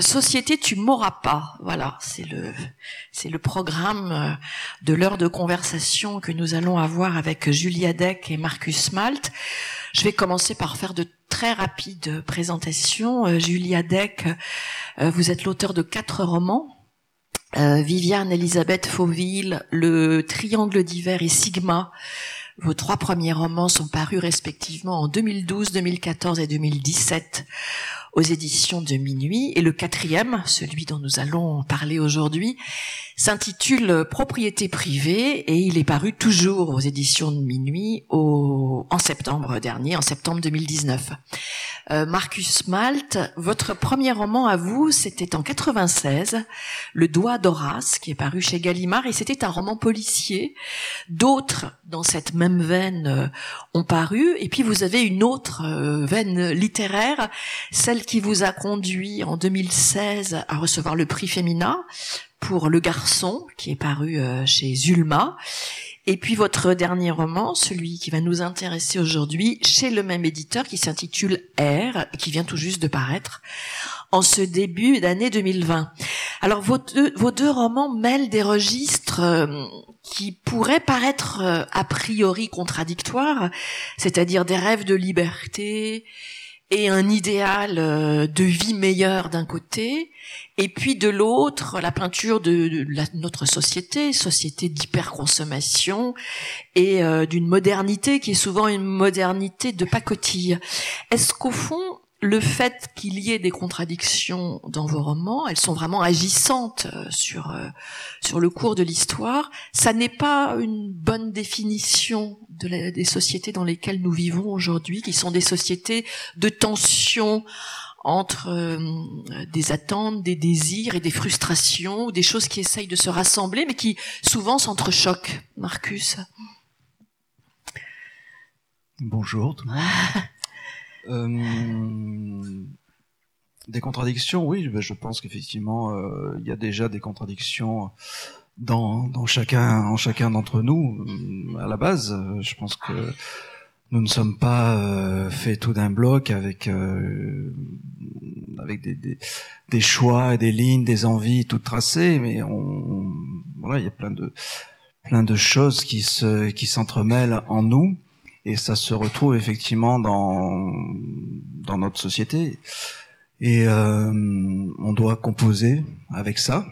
Société, tu m'auras pas. Voilà, c'est le c'est le programme euh, de l'heure de conversation que nous allons avoir avec Julia Deck et Marcus Malt. Je vais commencer par faire de très rapides présentations. Euh, Julia Deck, euh, vous êtes l'auteur de quatre romans. Viviane Elisabeth Fauville, Le Triangle d'hiver et Sigma. Vos trois premiers romans sont parus respectivement en 2012, 2014 et 2017 aux éditions de Minuit. Et le quatrième, celui dont nous allons parler aujourd'hui, s'intitule Propriété privée et il est paru toujours aux éditions de Minuit au, en septembre dernier, en septembre 2019. Euh, Marcus Malt, votre premier roman à vous, c'était en 96, Le doigt d'Horace, qui est paru chez Gallimard, et c'était un roman policier. D'autres, dans cette même veine, euh, ont paru, et puis vous avez une autre euh, veine littéraire, celle qui vous a conduit en 2016 à recevoir le prix Femina pour Le Garçon, qui est paru chez Zulma. Et puis votre dernier roman, celui qui va nous intéresser aujourd'hui, chez le même éditeur, qui s'intitule R, qui vient tout juste de paraître en ce début d'année 2020. Alors vos deux, vos deux romans mêlent des registres euh, qui pourraient paraître euh, a priori contradictoires, c'est-à-dire des rêves de liberté et un idéal euh, de vie meilleure d'un côté, et puis de l'autre, la peinture de, notre société, société d'hyperconsommation et euh, d'une modernité qui est souvent une modernité de pacotille. Est-ce qu'au fond, le fait qu'il y ait des contradictions dans vos romans, elles sont vraiment agissantes euh, sur euh, sur le cours de l'histoire. Ça n'est pas une bonne définition de des sociétés dans lesquelles nous vivons aujourd'hui, qui sont des sociétés de tension entre euh, des attentes, des désirs et des frustrations, des choses qui essayent de se rassembler, mais qui souvent s'entrechoquent. Marcus? Bonjour. Tout le monde. euh, des contradictions, oui, ben, je pense qu'effectivement, euh, il y a déjà des contradictions dans, dans chacun, en chacun d'entre nous. À la base, je pense que nous ne sommes pas euh, faits tout d'un bloc avec euh, avec des, des, des, choix des lignes, des envies toutes tracées, mais voilà, il y a plein de plein de choses qui se qui s'entremêlent en nous et ça se retrouve effectivement dans dans notre société. Et euh, on doit composer avec ça.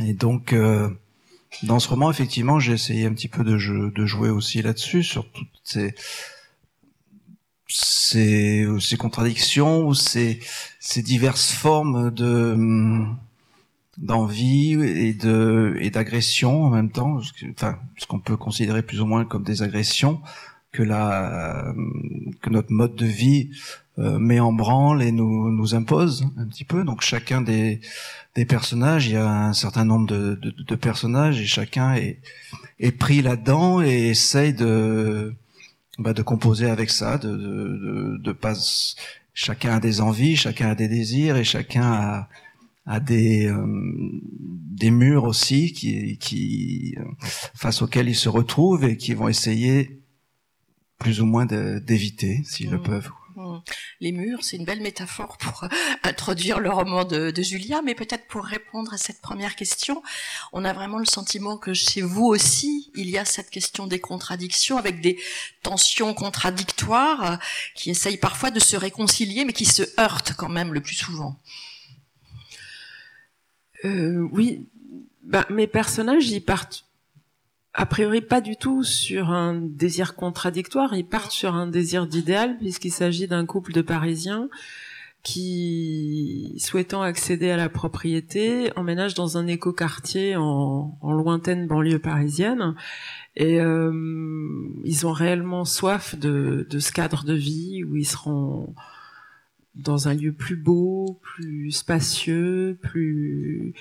Et donc euh, dans ce roman, effectivement, j'ai essayé un petit peu de, de jouer aussi là-dessus, sur toutes ces, ces, ces contradictions ou ces, ces diverses formes de d'envie et de et d'agression en même temps, enfin ce qu'on peut considérer plus ou moins comme des agressions que la que notre mode de vie euh, met en branle et nous nous impose un petit peu. Donc chacun des des personnages, il y a un certain nombre de, de, de personnages et chacun est, est pris là-dedans et essaye de, bah, de composer avec ça, de, de, de, pas, chacun a des envies, chacun a des désirs et chacun a, a des, euh, des murs aussi qui, qui, face auxquels ils se retrouvent et qui vont essayer plus ou moins d'éviter s'ils le mmh. peuvent. Hmm. Les murs, c'est une belle métaphore pour euh, introduire le roman de, Julia, mais peut-être pour répondre à cette première question, on a vraiment le sentiment que chez vous aussi, il y a cette question des contradictions, avec des tensions contradictoires euh, qui essayent parfois de se réconcilier, mais qui se heurtent quand même le plus souvent. Euh, oui, bah, mes personnages, ils partent a priori pas du tout sur un désir contradictoire, ils partent sur un désir d'idéal puisqu'il s'agit d'un couple de Parisiens qui, souhaitant accéder à la propriété, emménagent dans un écoquartier en, en lointaine banlieue parisienne. Et euh, ils ont réellement soif de, de ce cadre de vie où ils seront dans un lieu plus beau, plus spacieux, plus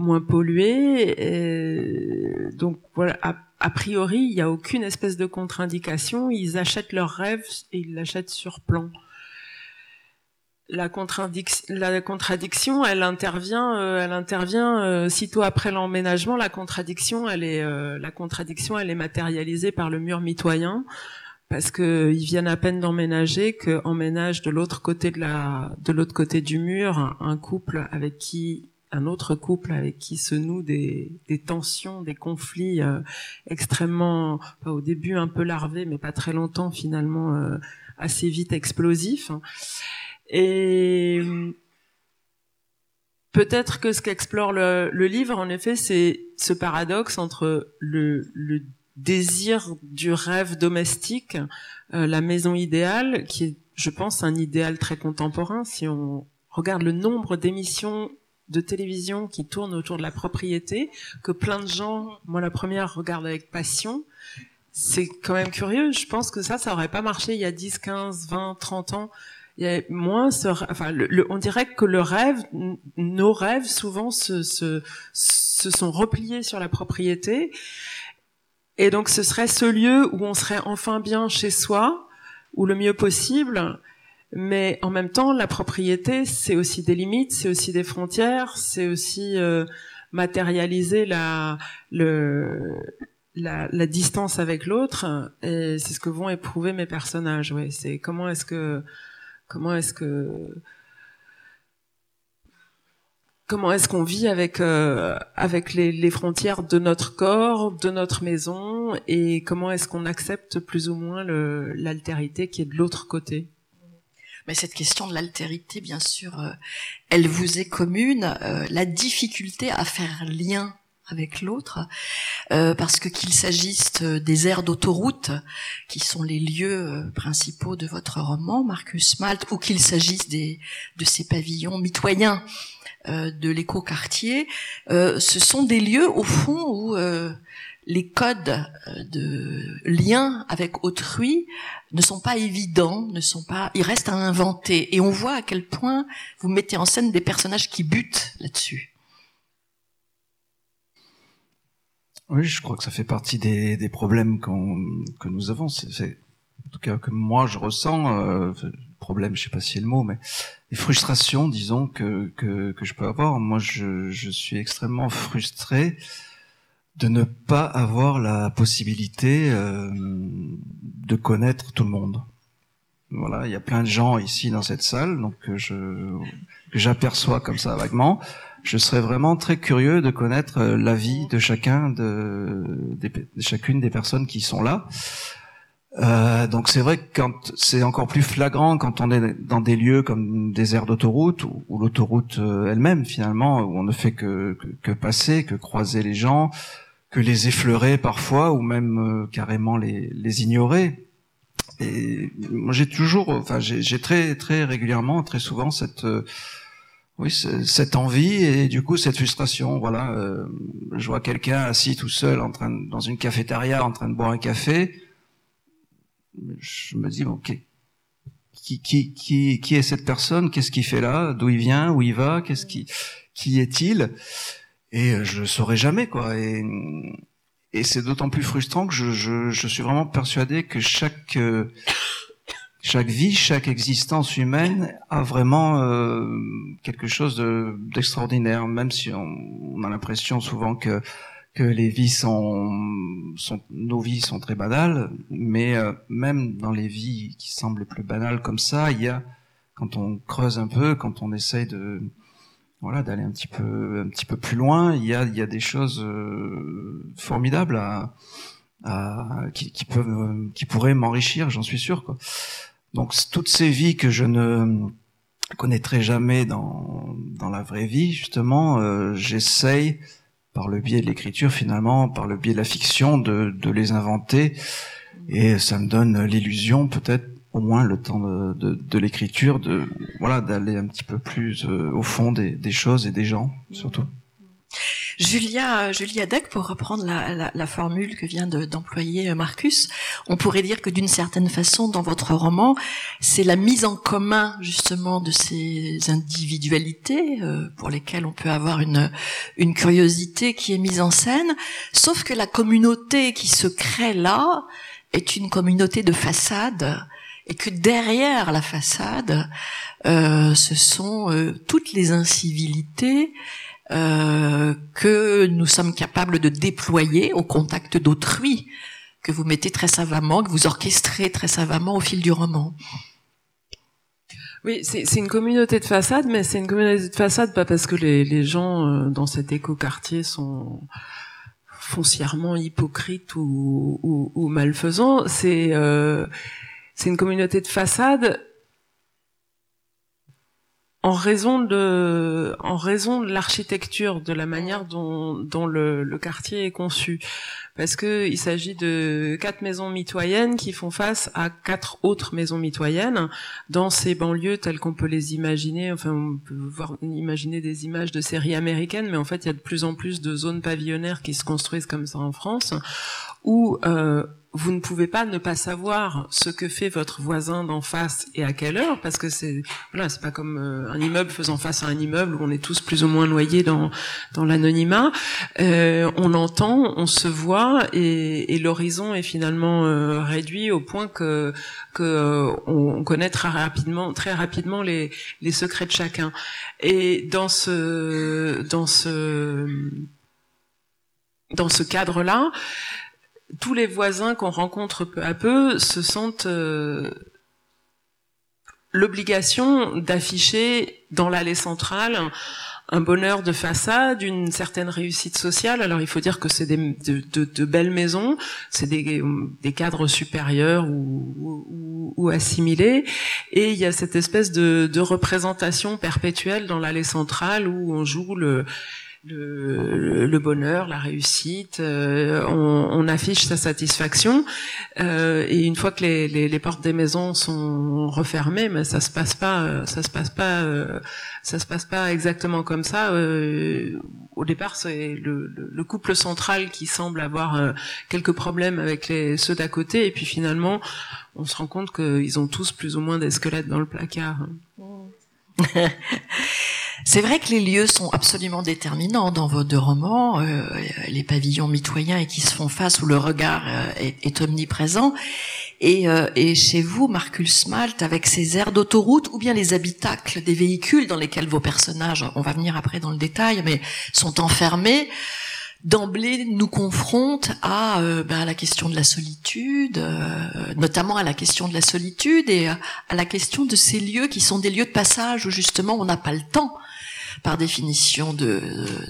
moins pollué. Et donc voilà, a, priori, il n'y a aucune espèce de contre-indication. Ils achètent leurs rêves et ils l'achètent sur plan. La, la contradiction, elle intervient, euh, elle intervient euh, sitôt après l'emménagement. La contradiction, elle est, euh, la contradiction, elle est matérialisée par le mur mitoyen parce que ils viennent à peine d'emménager que emménage de l'autre côté de la de l'autre côté du mur un couple avec qui un autre couple avec qui se nouent des, des tensions, des conflits euh, extrêmement, au début un peu larvés, mais pas très longtemps finalement euh, assez vite explosifs. Et peut-être que ce qu'explore le, le, livre, en effet, c'est ce paradoxe entre le, le désir du rêve domestique, euh, la maison idéale, qui est, je pense, un idéal très contemporain. Si on regarde le nombre d'émissions de télévision qui tournent autour de la propriété, que plein de gens, moi la première, regardent avec passion, c'est quand même curieux. Je pense que ça, ça aurait pas marché il y a 10, 15, 20, 30 ans. Il y a moins ce, enfin, on dirait que le rêve, nos rêves souvent se, se, se sont repliés sur la propriété et donc ce serait ce lieu où on serait enfin bien chez soi, ou le mieux possible. Mais en même temps, la propriété, c'est aussi des limites, c'est aussi des frontières, c'est aussi euh, matérialiser la, le, la, la distance avec l'autre. Et c'est ce que vont éprouver mes personnages. Ouais, c'est comment est-ce que comment est-ce que comment est-ce qu'on vit avec euh, avec les, les, frontières de notre corps, de notre maison, et comment est-ce qu'on accepte plus ou moins l'altérité qui est de l'autre côté. Mais cette question de l'altérité, bien sûr, euh, elle vous est commune. Euh, la difficulté à faire lien avec l'autre, parce que qu'il s'agisse des aires d'autoroute, qui sont les lieux principaux de votre roman, Marcus Malt, ou qu'il s'agisse de ces pavillons mitoyens euh, de l'écoquartier, euh, ce sont des lieux au fond où euh, les codes de lien avec autrui ne sont pas évidents, ne sont pas, ils restent à inventer. Et on voit à quel point vous mettez en scène des personnages qui butent là-dessus. Oui, je crois que ça fait partie des, des problèmes que nous avons. C'est, en tout cas que moi je ressens problème, je sais pas si c'est le mot, mais les frustrations, disons, que, que, que je peux avoir. Moi, je, je suis extrêmement frustré de ne pas avoir la possibilité euh, de connaître tout le monde. Voilà, il y a plein de gens ici dans cette salle, donc que je que j'aperçois comme ça vaguement. Je serais vraiment très curieux de connaître euh, la vie de chacun de, de chacune des personnes qui sont là. Euh, donc c'est vrai que c'est encore plus flagrant quand on est dans des lieux comme des aires d'autoroute ou, l'autoroute euh, elle-même finalement où on ne fait que, que, passer, que croiser les gens, que les effleurer parfois ou même euh, carrément les, les ignorer. Et moi j'ai toujours, enfin j'ai très très régulièrement, très souvent cette oui cette envie et du coup cette frustration. Voilà, je vois quelqu'un assis tout seul en train dans une cafétéria en train de boire un café je me dis, ok, qui, qui, qui, qui est cette personne? Qu'est-ce qu'il fait là? D'où il vient? Où il va? Qu'est-ce qui, qui est-il? Et euh, je saurais jamais quoi. Et, et c'est d'autant plus frustrant que je, je, je, suis vraiment persuadé que chaque euh, chaque vie, chaque existence humaine a vraiment euh, quelque chose d'extraordinaire, même si on, on a l'impression souvent que que les vies sont, sont, nos vies sont très banales, mais euh, même dans les vies qui semblent plus banales comme ça, il y a, quand on creuse un peu, quand on essaye de, voilà, d'aller un petit peu, un petit peu plus loin, il y a, il y a des choses euh, formidables à, à, qui, qui peuvent, qui pourraient m'enrichir, j'en suis sûr, quoi. Donc toutes ces vies que je ne connaîtrai jamais dans, dans la vraie vie, justement, euh, j'essaye par le biais de l'écriture finalement, par le biais de la fiction, de, les inventer. Et ça me donne l'illusion, peut-être au moins le temps de, de, l'écriture, de voilà d'aller un petit peu plus euh, au fond des choses et des gens, surtout. Julia, Julia Deck, pour reprendre la, la, la formule que vient d'employer euh, Marcus, on pourrait dire que d'une certaine façon, dans votre roman, c'est la mise en commun justement de ces individualités euh, pour lesquelles on peut avoir une, une curiosité qui est mise en scène, sauf que la communauté qui se crée là est une communauté de façade et que derrière la façade, euh, ce sont euh, toutes les incivilités euh, que nous sommes capables de déployer au contact d'autrui, que vous mettez très savamment, que vous orchestrez très savamment au fil du roman. Oui, c'est une communauté de façade, mais c'est une communauté de façade pas parce que les, les gens euh, dans cet écoquartier sont foncièrement hypocrites ou, ou, ou malfaisants. C'est euh, c'est une communauté de façade en raison de en raison de l'architecture, de la manière dont, dont le, le quartier est conçu parce que il s'agit de quatre maisons mitoyennes qui font face à quatre autres maisons mitoyennes dans ces banlieues telles qu'on peut les imaginer. Enfin, on peut voir imaginer des images de séries américaines, mais en fait, il y a de plus en plus de zones pavillonnaires qui se construisent comme ça en France, où euh, vous ne pouvez pas ne pas savoir ce que fait votre voisin d'en face et à quelle heure, parce que c'est voilà, c'est pas comme euh, un immeuble faisant face à un immeuble où on est tous plus ou moins noyés dans dans l'anonymat. Euh, on entend, on se voit, et, et l'horizon est finalement euh, réduit au point que que euh, on connaît très rapidement très rapidement les les secrets de chacun. Et dans ce dans ce dans ce cadre-là, tous les voisins qu'on rencontre peu à peu se sentent euh, l'obligation d'afficher dans l'allée centrale un bonheur de façade, une certaine réussite sociale. Alors il faut dire que c'est de, de, de, belles maisons, c'est des, des, cadres supérieurs ou, ou, ou, assimilés, et il y a cette espèce de, de représentation perpétuelle dans l'allée centrale où on joue le le, le, bonheur, la réussite, euh, on, on, affiche sa satisfaction. Euh, et une fois que les, les, les, portes des maisons sont refermées, mais ça se passe pas, ça se passe pas, euh, ça se passe pas exactement comme ça. Euh, au départ, c'est le, le, couple central qui semble avoir euh, quelques problèmes avec les, ceux d'à côté, et puis finalement, on se rend compte qu'ils ont tous plus ou moins des squelettes dans le placard. C'est vrai que les lieux sont absolument déterminants dans vos deux romans, euh, les pavillons mitoyens et qui se font face où le regard euh, est, omniprésent. Et, euh, et, chez vous, Marcus Malt, avec ses aires d'autoroute ou bien les habitacles des véhicules dans lesquels vos personnages, on va venir après dans le détail, mais sont enfermés, d'emblée nous confronte à, euh, ben, à, la question de la solitude, euh, notamment à la question de la solitude et à, la question de ces lieux qui sont des lieux de passage où justement on n'a pas le temps par définition de,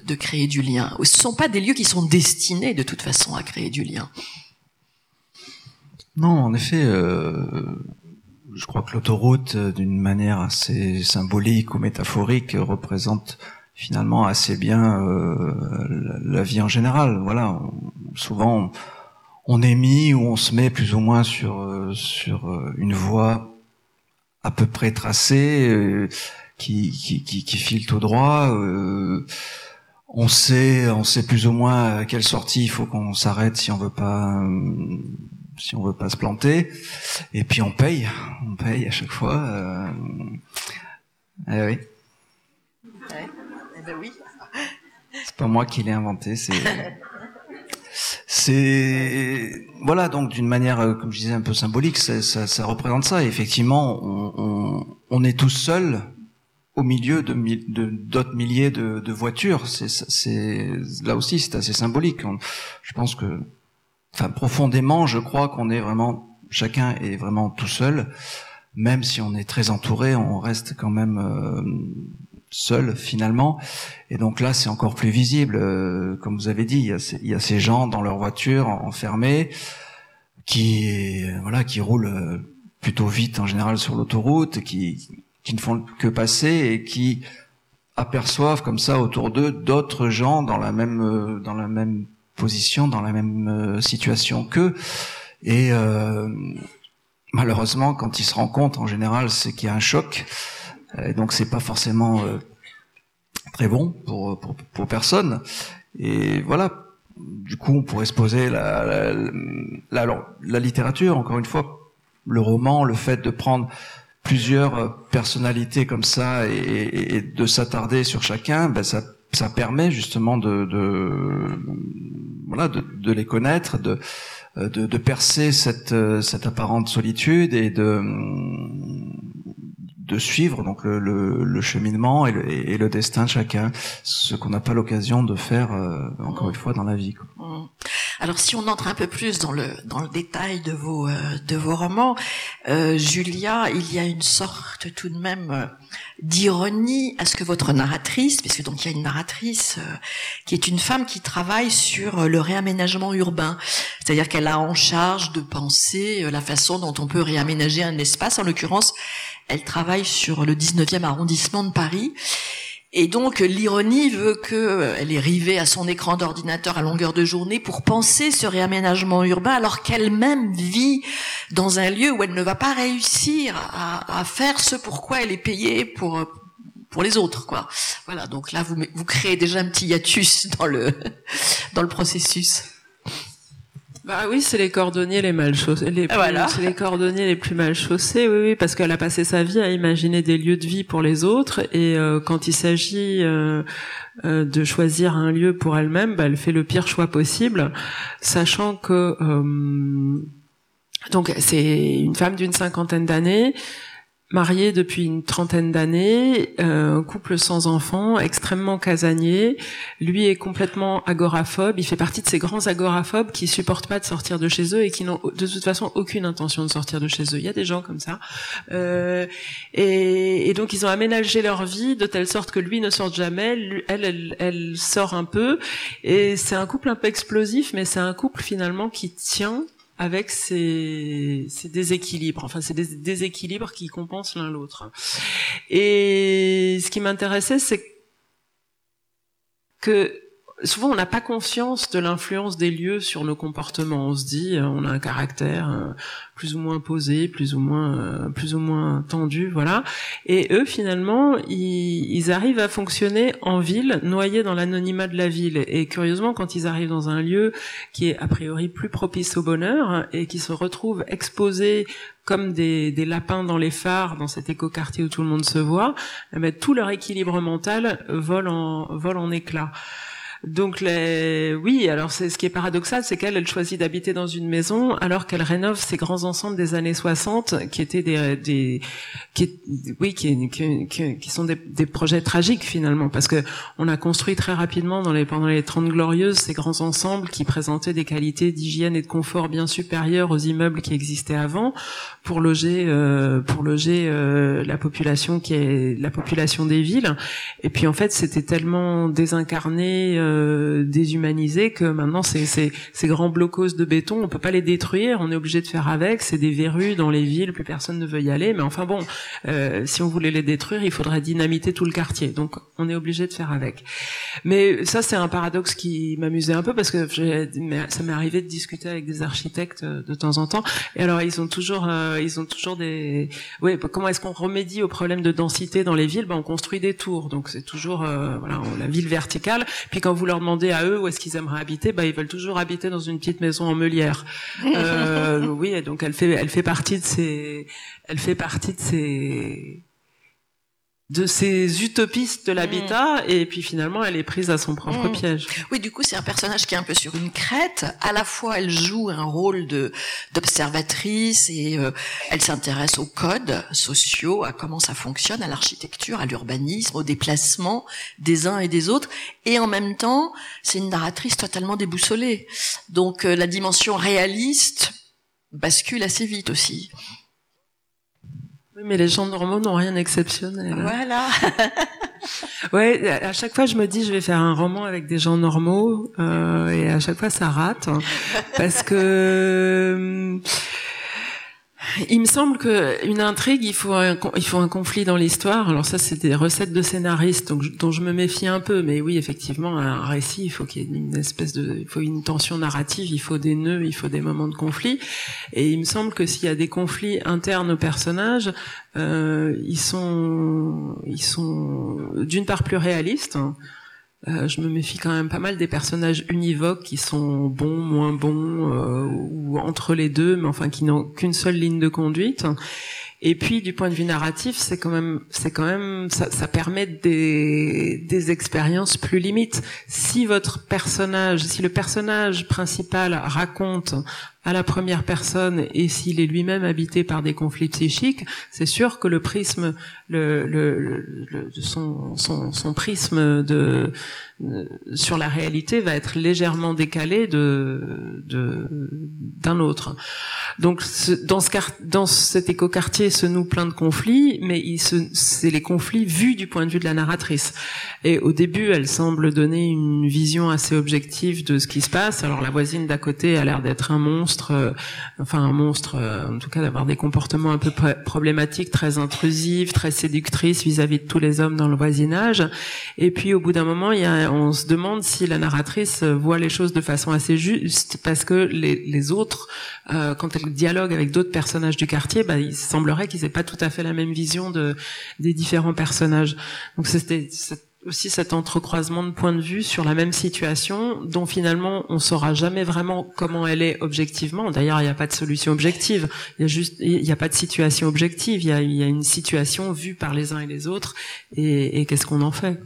de créer du lien. Ce ne sont pas des lieux qui sont destinés de toute façon à créer du lien. Non, en effet, euh, je crois que l'autoroute, d'une manière assez symbolique ou métaphorique, représente finalement assez bien euh, la, vie en général. Voilà, souvent on, est mis ou on se met plus ou moins sur euh, sur une voie à peu près tracée qui, qui, qui, qui file tout droit. Euh, on sait, on sait plus ou moins à quelle sortie il faut qu'on s'arrête si on veut pas, euh, si on veut pas se planter. Et puis on paye, on paye à chaque fois. Euh... Eh oui. Eh ben oui. C'est pas moi qui l'ai inventé, c'est. c'est voilà donc d'une manière comme je disais un peu symbolique ça, ça, ça représente ça effectivement on, on, on est tous seuls au milieu de d'autres milliers de, de voitures. C'est là aussi c'est assez symbolique. je pense que, enfin profondément, je crois qu'on est vraiment chacun est vraiment tout seul. Même si on est très entouré, on reste quand même euh, seul finalement. Et donc là, c'est encore plus visible. Euh, comme vous avez dit, il y, a ces, il y, a ces, gens dans leur voiture enfermés qui voilà qui roulent euh, plutôt vite en général sur l'autoroute, qui qui ne font que passer et qui aperçoivent comme ça autour d'eux d'autres gens dans la même euh, dans la même position, dans la même euh, situation qu'eux. Et euh, malheureusement, quand ils se rencontrent, en général, c'est qu'il y a un choc. Et donc, c'est pas forcément très bon pour, pour, pour personne. Et voilà. Du coup, on pourrait se poser la, la, la, la, la littérature, encore une fois, le roman, le fait de prendre plusieurs euh, personnalités comme ça et, et, de s'attarder sur chacun, ben ça, ça permet justement de, de voilà de, de, les connaître, de, euh, de, de percer cette, euh, cette apparente solitude et de de suivre donc le, le, le cheminement et le, et le, destin de chacun, ce qu'on n'a pas l'occasion de faire encore une fois dans la vie. Quoi. Mmh. Alors si on entre un peu plus dans le dans le détail de vos euh, de vos romans, euh, Julia, il y a une sorte tout de même euh, d'ironie à ce que votre narratrice, puisque donc il y a une narratrice qui est une femme qui travaille sur le réaménagement urbain, c'est-à-dire qu'elle a en charge de penser la façon dont on peut réaménager un espace. En l'occurrence, elle travaille sur le 19e arrondissement de Paris. Et donc l'ironie veut qu'elle euh, est rivée à son écran d'ordinateur à longueur de journée pour penser ce réaménagement urbain alors qu'elle-même vit dans un lieu où elle ne va pas réussir à, faire ce pourquoi elle est payée pour pour les autres quoi. Voilà, donc là vous vous créez déjà un petit hiatus dans le dans le processus. Bah oui, c'est les cordonniers les mal chaussés. Les voilà. C'est les cordonniers les plus mal chaussés, oui, oui, parce qu'elle a passé sa vie à imaginer des lieux de vie pour les autres, et euh, quand il s'agit euh, euh, de choisir un lieu pour elle-même, bah, elle fait le pire choix possible, sachant que donc c'est une femme d'une cinquantaine d'années marié depuis une trentaine d'années, euh, couple sans enfants, extrêmement casanier. Lui est complètement agoraphobe. Il fait partie de ces grands agoraphobes qui supportent pas de sortir de chez eux et qui n'ont de toute façon aucune intention de sortir de chez eux. Il y a des gens comme ça. Euh, et, et, donc ils ont aménagé leur vie de telle sorte que lui ne sort jamais, elle, elle, elle sort un peu. Et c'est un couple un peu explosif, mais c'est un couple finalement qui tient avec ces, ces déséquilibres. Enfin, des déséquilibres qui compensent l'un l'autre. Et ce qui m'intéressait, c'est que souvent on n'a pas conscience de l'influence des lieux sur nos comportements. On se dit, euh, on a un caractère euh, plus ou moins posé, plus ou moins, euh, plus ou moins tendu, voilà. Et eux, finalement, ils, ils arrivent à fonctionner en ville, noyés dans l'anonymat de la ville. Et curieusement, quand ils arrivent dans un lieu qui est a priori plus propice au bonheur et qui se retrouvent exposés comme des, des, lapins dans les phares dans cet écoquartier où tout le monde se voit, eh ben, tout leur équilibre mental vole en, vole en éclats. Donc les... oui, alors c'est ce qui est paradoxal, c'est qu'elle elle choisit d'habiter dans une maison alors qu'elle rénove ces grands ensembles des années 60 qui étaient des, des qui oui qui, qui, qui, sont des, des, projets tragiques finalement. Parce que on a construit très rapidement dans les pendant les 30 glorieuses ces grands ensembles qui présentaient des qualités d'hygiène et de confort bien supérieures aux immeubles qui existaient avant pour loger euh, pour loger euh, la population qui est la population des villes. Et puis en fait c'était tellement désincarné euh, euh, déshumanisé que maintenant c'est ces grands blocos de béton, on peut pas les détruire, on est obligé de faire avec. C'est des verrues dans les villes, plus personne ne veut y aller. Mais enfin bon, euh, si on voulait les détruire, il faudrait dynamiter tout le quartier. Donc on est obligé de faire avec. Mais ça c'est un paradoxe qui m'amusait un peu parce que ça m'est arrivé de discuter avec des architectes euh, de temps en temps. Et alors ils ont toujours, ils ont toujours des, oui, comment est-ce qu'on remédie au problème de densité dans les villes? Ben on construit des tours. Donc c'est toujours, la ville verticale. Puis quand vous leur demandez à eux où est-ce qu'ils aimeraient habiter, bah ils veulent toujours habiter dans une petite maison en meulière. Euh, oui, et donc elle fait, elle fait partie de ces, elle fait partie de ces de ces utopistes de l'habitat mm. et puis finalement elle est prise à son propre mm. piège. Oui, du coup c'est un personnage qui est un peu sur une crête. À la fois elle joue un rôle de d'observatrice et euh, elle s'intéresse aux codes sociaux, à comment ça fonctionne, à l'architecture, à l'urbanisme, au déplacement des uns et des autres. Et en même temps c'est une narratrice totalement déboussolée. Donc euh, la dimension réaliste bascule assez vite aussi mais les gens normaux n'ont rien d'exceptionnel. Voilà. ouais, à chaque fois je me dis je vais faire un roman avec des gens normaux euh, et à chaque fois ça rate parce que il me semble que une intrigue, il faut un, il faut un conflit dans l'histoire. Alors ça, c'est des recettes de scénaristes dont je me méfie un peu. Mais oui, effectivement, un récit, il faut qu'il y ait une espèce de, il faut une tension narrative, il faut des nœuds, il faut des moments de conflit. Et il me semble que s'il y a des conflits internes aux personnages, euh, ils sont, ils sont d'une part plus réalistes. Euh, je me méfie quand même pas mal des personnages univoques qui sont bons, moins bons, euh, ou entre les deux, mais enfin qui n'ont qu'une seule ligne de conduite. Et puis du point de vue narratif, c'est quand même, c'est quand même, ça, ça permet des, des expériences plus limites. Si votre personnage, si le personnage principal raconte à la première personne et s'il est lui-même habité par des conflits psychiques, c'est sûr que le prisme, le, son, prisme sur la réalité va être légèrement décalé d'un autre. Donc dans ce dans cet écoquartier se nouent plein de conflits, mais c'est les conflits vus du point de vue de la narratrice. Et au début, elle semble donner une vision assez objective de ce qui se passe. Alors la voisine d'à côté a l'air d'être un monstre, euh, enfin un monstre, euh, en tout cas d'avoir des comportements un peu problématiques, très intrusifs, très séductrices vis-à-vis de tous les hommes dans le voisinage. Et puis au bout d'un moment, on se demande si la narratrice voit les choses de façon assez juste, parce que les, les autres, euh, quand elle dialogue avec d'autres personnages du quartier, bah, il semblerait qu'ils aient pas tout à fait la même vision de des différents personnages. Donc c'était aussi cet entrecroisement de points de vue sur la même situation dont finalement on saura jamais vraiment comment elle est objectivement. D'ailleurs, il n'y a pas de solution objective. Il y a juste, il n'y a pas de situation objective. Il y a, une situation vue par les uns et les autres et qu'est-ce qu'on en fait.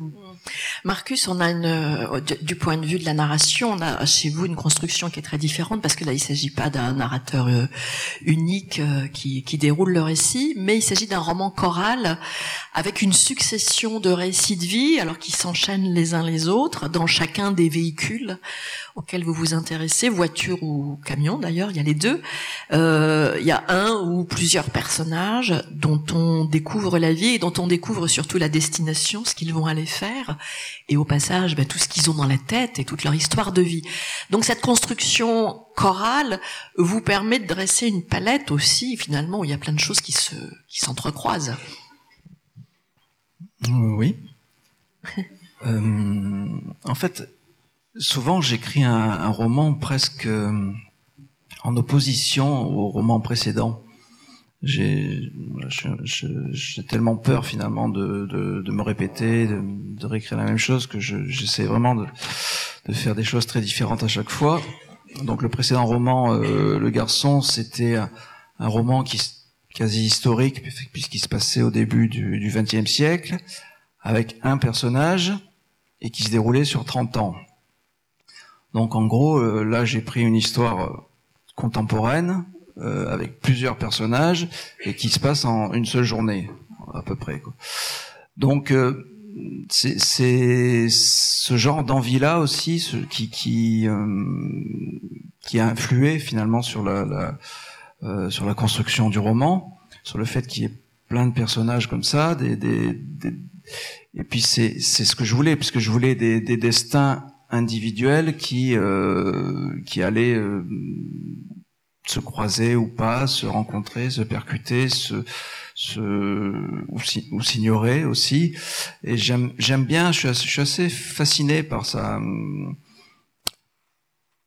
Marcus, on a une, euh, du point de vue de la narration, on a chez vous une construction qui est très différente parce que là, il s'agit pas d'un narrateur euh, unique euh, qui, déroule le récit, mais il s'agit d'un roman choral avec une succession de récits de vie, alors qui s'enchaînent les uns les autres dans chacun des véhicules auxquels vous vous intéressez, voiture ou camion d'ailleurs, il y a les deux. Il y a un ou plusieurs personnages dont on découvre la vie et dont on découvre surtout la destination, ce qu'ils vont aller faire, et au passage ben, tout ce qu'ils ont dans la tête et toute leur histoire de vie. Donc cette construction chorale vous permet de dresser une palette aussi, finalement, où il y a plein de choses qui se qui s'entrecroisent. Oui. euh, en fait, Souvent, j'écris un, un, roman presque euh, en opposition au roman précédent. J'ai tellement peur finalement de, me répéter, de, réécrire la même chose que j'essaie vraiment de, faire des choses très différentes à chaque fois. Donc le précédent roman, euh, Le Garçon, c'était un, un, roman qui quasi historique puisqu'il se passait au début du XXe siècle, avec un personnage et qui se déroulait sur 30 ans. Donc en gros, euh, là j'ai pris une histoire euh, contemporaine euh, avec plusieurs personnages et qui se passe en une seule journée à peu près. Quoi. Donc c'est ce genre d'envie-là aussi ce, qui qui qui a influé finalement sur la, la sur la construction du roman, sur le fait qu'il y ait plein de personnages comme ça, des, des, des et puis c'est c'est ce que je voulais puisque je voulais des, des destins individuels qui euh, qui allaient euh, se croiser ou pas, se rencontrer, se percuter, se, se ou s'ignorer aussi. Et j'aime j'aime bien, je suis, je assez fasciné par ça,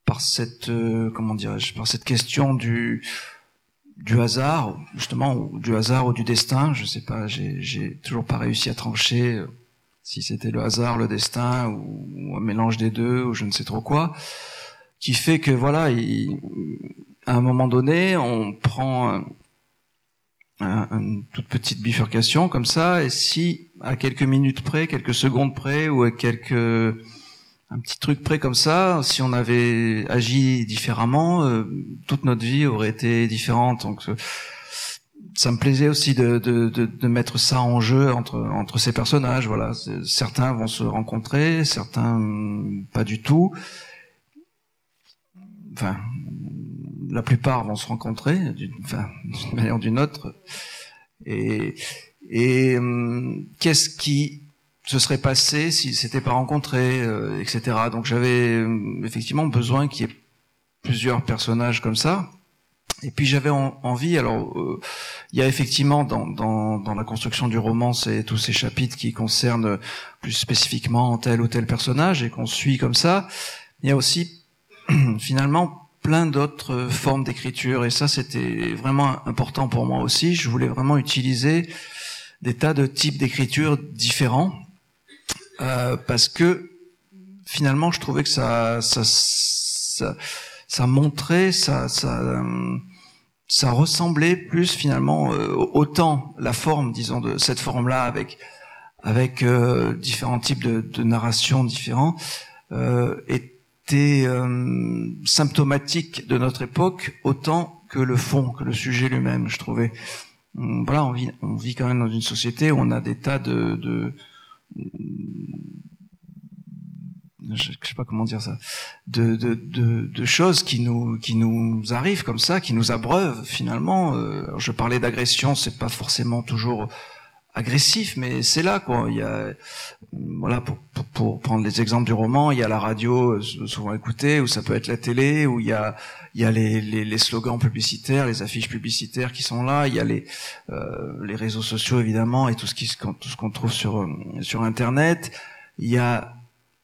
par cette euh, comment dirais-je, par cette question du du hasard, justement, du hasard ou du destin, je sais pas, j'ai toujours pas réussi à trancher si c'était le hasard, le destin, ou, un mélange des deux, ou je ne sais trop quoi, qui fait que voilà, il, à un moment donné, on prend une toute petite bifurcation comme ça, et si à quelques minutes près, quelques secondes près, ou à quelques un petit truc près comme ça, si on avait agi différemment, euh, toute notre vie aurait été différente. Donc ça me plaisait aussi de, de, de, de, mettre ça en jeu entre, entre ces personnages. Voilà, certains vont se rencontrer, certains pas du tout. Enfin, la plupart vont se rencontrer d'une enfin, manière ou d'une autre. Et, et hum, qu'est-ce qui se serait passé s'ils s'étaient pas rencontrés, euh, etc. Donc j'avais hum, effectivement besoin qu'il y ait plusieurs personnages comme ça. Et puis j'avais envie, alors euh, il y a effectivement dans, dans, dans, la construction du roman c'est tous ces chapitres qui concernent plus spécifiquement tel ou tel personnage et qu'on suit comme ça. Il y a aussi finalement plein d'autres formes d'écriture et ça c'était vraiment important pour moi aussi. Je voulais vraiment utiliser des tas de types d'écriture différents euh, parce que finalement je trouvais que ça, ça, ça ça montrait, ça, ça, euh, ça ressemblait plus finalement euh, autant la forme, disons, de cette forme-là avec avec euh, différents types de, de narration différents, euh, est euh, symptomatique de notre époque autant que le fond, que le sujet lui-même, je trouvais. Hum, voilà, on vit, on vit quand même dans une société où on a des tas de, de je, sais pas comment dire ça, de, de, de, de, choses qui nous qui nous arrivent comme ça, qui nous abreuvent finalement. Euh, je parlais d'agression, c'est pas forcément toujours agressif, mais c'est là quoi. Il y a voilà pour, pour, prendre les exemples du roman, il y a la radio euh, souvent écoutée, ou ça peut être la télé, où il y a il y a les, les, les slogans publicitaires, les affiches publicitaires qui sont là, il y a les euh, les réseaux sociaux évidemment et tout ce qui tout ce qu'on trouve sur euh, sur internet. Il y a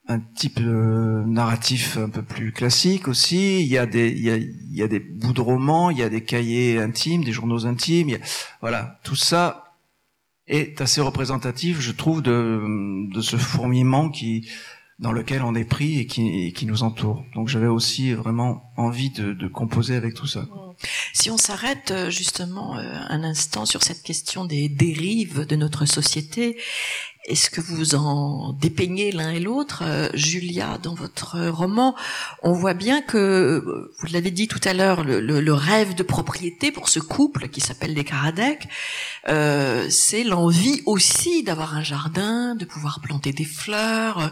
un type narratif un peu plus classique aussi. Il y a des, il y a, il y a des bouts de romans, il y a des cahiers intimes, des journaux intimes. voilà, tout ça est assez représentatif, je trouve, de, de ce fourmillement qui, dans lequel on est pris et qui, qui nous entoure. Donc j'avais aussi vraiment envie de, de, composer avec tout ça. Si on s'arrête euh, justement euh, un instant sur cette question des dérives de notre société est-ce que vous en dépeignez l'un et l'autre euh, Julia, dans votre roman, on voit bien que, vous l'avez dit tout à l'heure, le, rêve de propriété pour ce couple qui s'appelle les Karadec, euh, c'est l'envie aussi d'avoir un jardin, de pouvoir planter des fleurs, euh,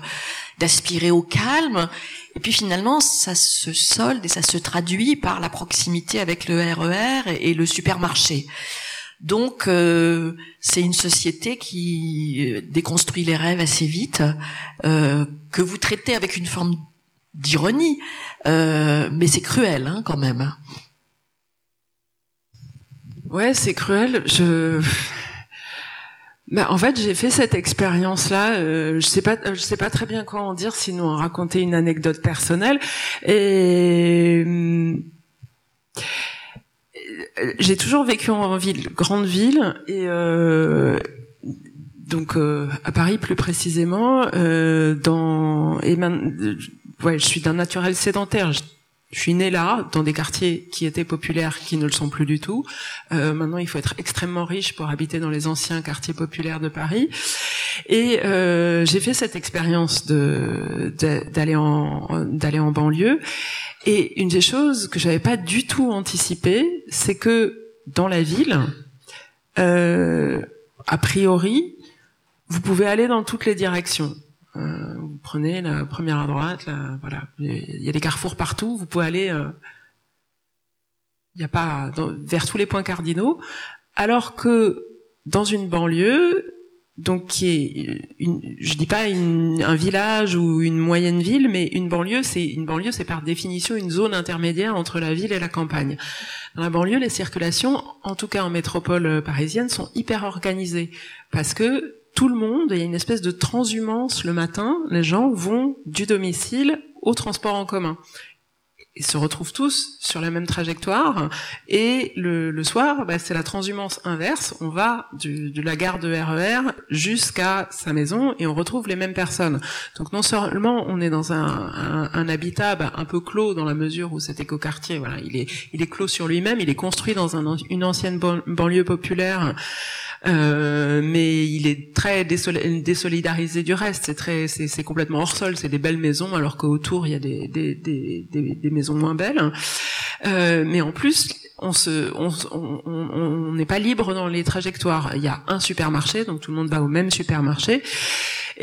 d'aspirer au calme. Et puis finalement, ça se solde et ça se traduit par la proximité avec le RER e et le supermarché. Donc, euh, c'est une société qui euh, déconstruit les rêves assez vite, euh, que vous traitez avec une forme d'ironie, mais c'est cruel hein, quand même. Ouais, c'est cruel. Je bah, en fait, j'ai fait cette expérience-là. je sais pas, je sais pas très bien quoi en dire, sinon raconter une anecdote personnelle. Et hum, j'ai toujours vécu en ville, grande ville, et euh, donc euh, à Paris plus précisément. Euh, dans et ouais, je suis d'un naturel sédentaire. Je, suis né là, dans des quartiers qui étaient populaires, qui ne le sont plus du tout. Euh, maintenant, il faut être extrêmement riche pour habiter dans les anciens quartiers populaires de Paris. Et euh, j'ai fait cette expérience de d'aller en en banlieue. Et une des choses que j'avais pas du tout anticipé, c'est que dans la ville, euh, a priori, vous pouvez aller dans toutes les directions. Euh, prenez la première à droite, là, voilà, il y a des carrefours partout. Vous pouvez aller, euh, il n'y a pas vers tous les points cardinaux, alors que dans une banlieue, donc qui est une, je dis pas une, un village ou une moyenne ville, mais une banlieue, c'est une banlieue, c'est par définition une zone intermédiaire entre la ville et la campagne. Dans la banlieue, les circulations, en tout cas en métropole euh, parisienne, sont hyper organisées parce que tout le monde, il y a une espèce de transhumance le matin. Les gens vont du domicile au transport en commun. Ils se retrouvent tous sur la même trajectoire et le, soir bah, c'est la transhumance inverse. On va de la gare de RER e jusqu'à sa maison et on retrouve les mêmes personnes. Donc non seulement on est dans un, un, habitat bah, un peu clos dans la mesure où cet écoquartier voilà il est clos sur lui-même il est construit dans un, une ancienne banlieue populaire euh, mais il est très désolidarisé du reste. C'est très, c'est complètement hors sol. C'est des belles maisons, alors qu'autour il y a des, des, des, des, maisons moins belles. Euh, mais en plus, on se, on n'est pas libre dans les trajectoires. Il y a un supermarché, donc tout le monde va au même supermarché.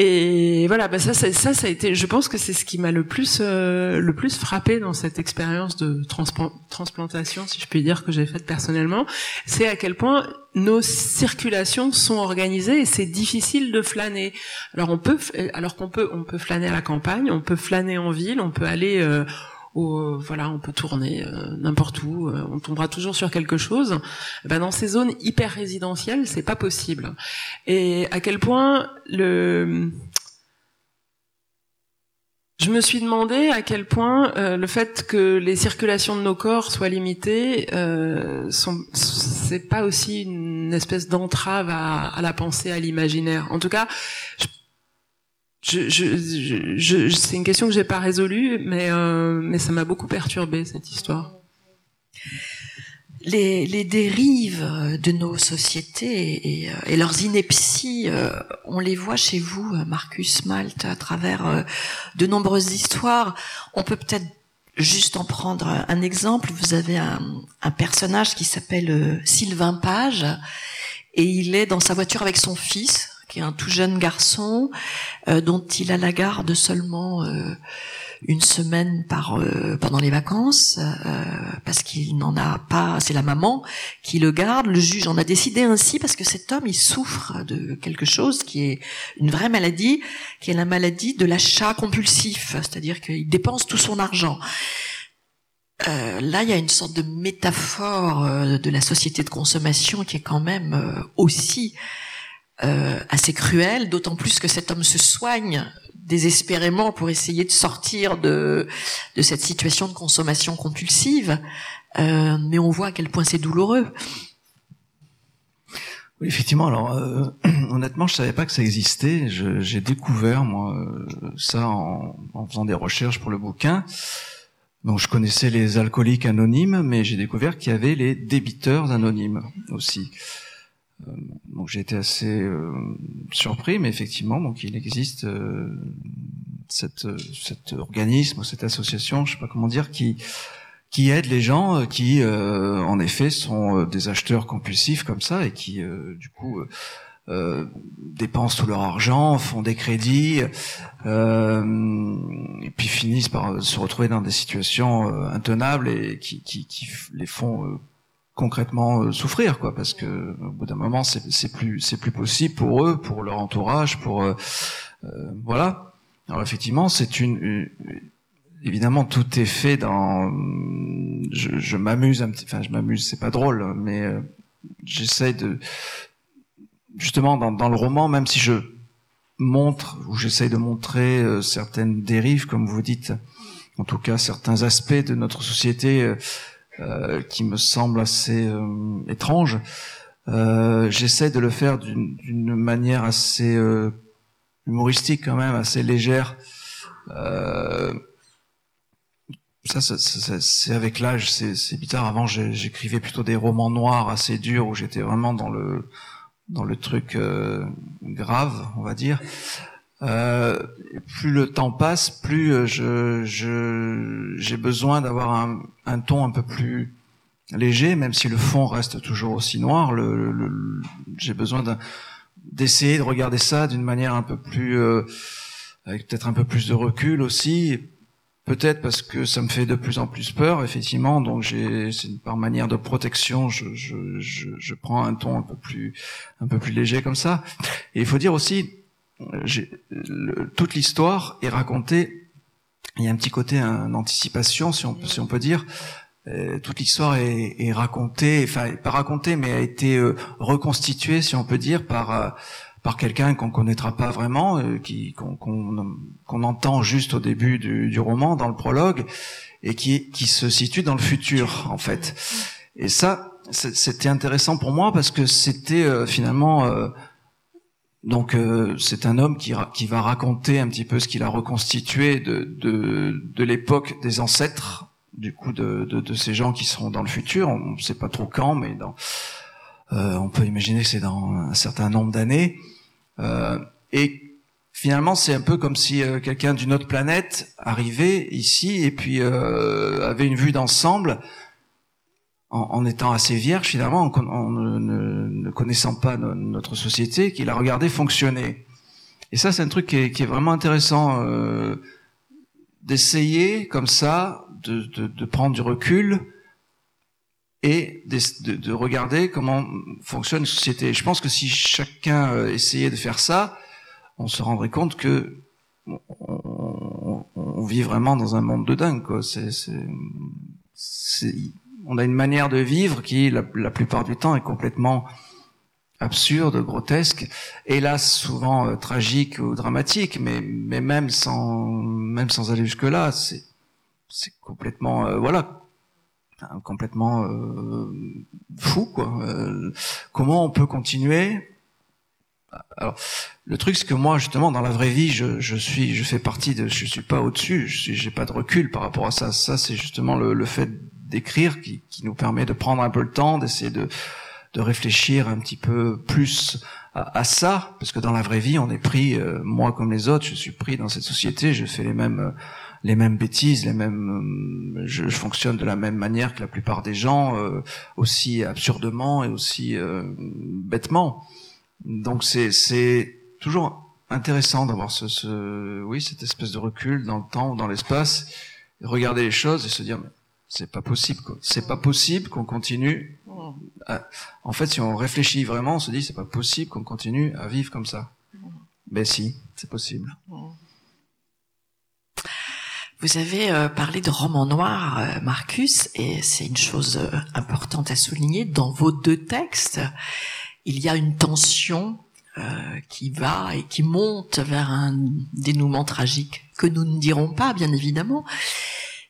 Et voilà, bah ça, ça, ça, a été. Je pense que c'est ce qui m'a le plus, euh, le plus frappé dans cette expérience de transplantation, si je puis dire, que j'ai faite personnellement, c'est à quel point nos circulations sont organisées et c'est difficile de flâner. Alors on peut, alors qu'on peut, on peut flâner à la campagne, on peut flâner en ville, on peut aller euh, où voilà, on peut tourner euh, n'importe où, euh, on tombera toujours sur quelque chose. Eh ben dans ces zones hyper résidentielles, c'est pas possible. Et à quel point le je me suis demandé à quel point euh, le fait que les circulations de nos corps soient limitées, euh, c'est pas aussi une espèce d'entrave à, à, la pensée, à l'imaginaire. En tout cas, je je, je, je, c'est une question que j'ai pas résolue, mais, euh, mais ça m'a beaucoup perturbé cette histoire. les, les, dérives de nos sociétés et, et leurs inepties, on les voit chez vous, Marcus Malte, à travers de nombreuses histoires. On peut peut-être juste en prendre un exemple. Vous avez un, un personnage qui s'appelle Sylvain Page et il est dans sa voiture avec son fils, qui est un tout jeune garçon, dont il a la garde seulement une semaine par euh, pendant les vacances euh, parce qu'il n'en a pas c'est la maman qui le garde. Le juge en a décidé ainsi parce que cet homme il souffre de quelque chose qui est une vraie maladie qui est la maladie de l'achat compulsif c'est-à-dire qu'il dépense tout son argent. Euh, là, il y a une sorte de métaphore de la société de consommation qui est quand même aussi assez cruelle, d'autant plus que cet homme se soigne désespérément pour essayer de sortir de, de cette situation de consommation compulsive. Euh, mais on voit à quel point c'est douloureux. Oui, effectivement. Alors, euh, honnêtement, je savais pas que ça existait. J'ai découvert moi euh, ça en, en, faisant des recherches pour le bouquin. Donc, je connaissais les alcooliques anonymes, mais j'ai découvert qu'il y avait les débiteurs anonymes aussi. Euh, donc j'ai été assez euh, surpris, mais effectivement, donc il existe euh, cette, cet organisme, cette association, je sais pas comment dire, qui qui aide les gens qui, en effet, sont des acheteurs compulsifs comme ça et qui, du coup, euh, dépensent tout leur argent, font des crédits, euh, et puis finissent par se retrouver dans des situations intenables et qui, qui, qui les font concrètement euh, souffrir quoi parce que au bout d'un moment c'est plus c'est plus possible pour eux pour leur entourage pour euh, euh, voilà. Alors effectivement c'est une, évidemment tout est fait dans je, je m'amuse un petit enfin je m'amuse c'est pas drôle mais euh, j'essaie de justement dans, dans le roman même si je montre ou j'essaie de montrer certaines dérives comme vous dites en tout cas certains aspects de notre société euh, qui me semble assez euh, étrange. Euh, j'essaie de le faire d'une manière assez humoristique quand même, assez légère. ça, c'est avec l'âge, c'est bizarre. Avant, j'écrivais plutôt des romans noirs assez durs où j'étais vraiment dans le dans le truc grave, on va dire. Euh, plus le temps passe, plus euh, je j'ai besoin d'avoir un, un, ton un peu plus léger, même si le fond reste toujours aussi noir. Le, le, j'ai besoin d'essayer de regarder ça d'une manière un peu plus, euh, avec peut-être un peu plus de recul aussi. Peut-être parce que ça me fait de plus en plus peur, effectivement. Donc j'ai, par manière de protection, je, je, je, je, prends un ton un peu plus, un peu plus léger comme ça. Et il faut dire aussi, toute l'histoire est racontée. Il y a un petit côté un, anticipation, si on, peut dire. Euh, toute l'histoire est, racontée, enfin pas racontée, mais a été euh, reconstituée, si on peut dire, par euh, par quelqu'un qu'on connaîtra pas vraiment, qui qu'on qu'on entend juste au début du, du, roman, dans le prologue, et qui qui se situe dans le futur en fait. Et ça, c'était intéressant pour moi parce que c'était finalement donc euh, c'est un homme qui, qui, va raconter un petit peu ce qu'il a reconstitué de, de, de l'époque des ancêtres, du coup de, de, ces gens qui seront dans le futur. On ne sait pas trop quand, mais dans, euh, on peut imaginer que c'est dans un certain nombre d'années. Euh, et finalement, c'est un peu comme si euh, quelqu'un d'une autre planète arrivait ici et puis euh, avait une vue d'ensemble en, étant assez vierge finalement, en, ne, connaissant pas notre société, qu'il a regardé fonctionner. Et ça, c'est un truc qui est, qui est vraiment intéressant euh, d'essayer comme ça, de, de, prendre du recul et de, de, regarder comment fonctionne une société. Je pense que si chacun euh, essayait de faire ça, on se rendrait compte que on, vit vraiment dans un monde de dingue. Quoi. C'est, on a une manière de vivre qui, la, plupart du temps, est complètement absurde, grotesque, hélas souvent euh, tragique ou dramatique, mais, mais même sans même sans aller jusque là, c'est c'est complètement euh, voilà complètement euh, fou quoi. comment on peut continuer? Alors, le truc, c'est que moi, justement, dans la vraie vie, je, je suis, je fais partie de, je suis pas au-dessus, je suis, j'ai pas de recul par rapport à ça. Ça, c'est justement le, le fait d'écrire qui, qui nous permet de prendre un peu le temps, d'essayer de, de réfléchir un petit peu plus à, ça, parce que dans la vraie vie, on est pris, euh, moi comme les autres, je suis pris dans cette société, je fais les mêmes euh, les mêmes bêtises, les mêmes, euh, je, je, fonctionne de la même manière que la plupart des gens, aussi absurdement et aussi bêtement. Donc c'est c'est toujours intéressant d'avoir ce, ce, oui, cette espèce de recul dans le temps ou dans l'espace, regarder les choses et se dire, c'est pas possible, quoi. C'est pas possible qu'on continue. En fait, si on réfléchit vraiment, on se dit, c'est pas possible qu'on continue à vivre comme ça. Ben si, c'est possible. Vous avez euh, parlé de roman noir, euh, Marcus, et c'est une chose euh, importante à souligner. Dans vos deux textes, il y a une tension qui va et qui monte vers un dénouement tragique que nous ne dirons pas, bien évidemment.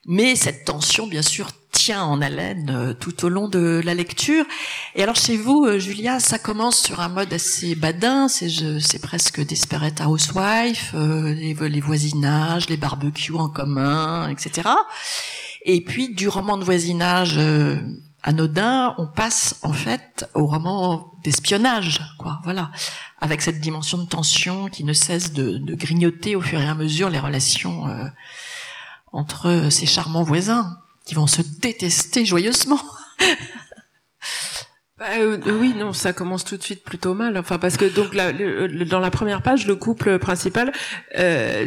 Mais cette tension, bien sûr, tient en haleine euh, tout au long de la lecture. Et alors chez vous, euh, Julia, ça commence sur un mode assez badin, c'est presque Desperate Housewife, les, les voisinages, les barbecues en commun, etc. Et puis du roman de voisinage anodin, on passe en fait au roman d'espionnage, quoi. Voilà, avec cette dimension de tension qui ne cesse de, de grignoter au fur et à mesure les relations euh, entre ces charmants voisins qui vont se détester joyeusement. Bah, euh, oui, non, ça commence tout de suite plutôt mal. Enfin, parce que donc dans la première page, le couple principal euh,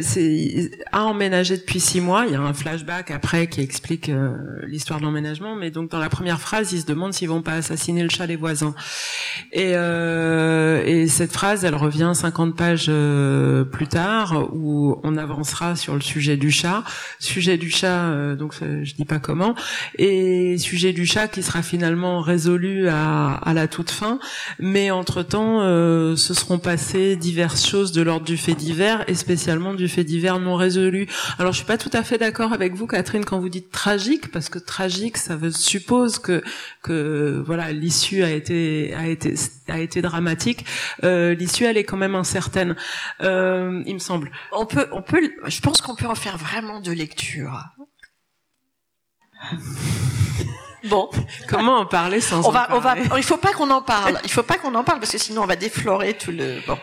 a emménagé depuis six mois. Il y a un flashback après qui explique euh, l'histoire de l'emménagement, mais donc dans la première phrase, ils se demandent s'ils vont pas assassiner le chat des voisins. Et, euh, et cette phrase, elle revient 50 pages euh, plus tard, où on avancera sur le sujet du chat, sujet du chat, donc je dis pas comment, et sujet du chat qui sera finalement résolu à à, la toute fin, mais entre-temps, euh, se seront passées diverses choses de l'ordre du fait divers, et spécialement du fait divers non résolu. Alors, je suis pas tout à fait d'accord avec vous, Catherine, quand vous dites tragique, parce que tragique, ça veut, suppose que, que voilà, l'issue a été, a été, a été dramatique. Euh, l'issue, elle est quand même incertaine, euh, il me semble. On peut, on peut, je pense qu'on peut en faire vraiment de lecture. Bon, comment en parler sans on va, en parler on va, Il faut pas qu'on en parle. Il faut pas qu'on en parle parce que sinon on va déflorer tout le. Bon.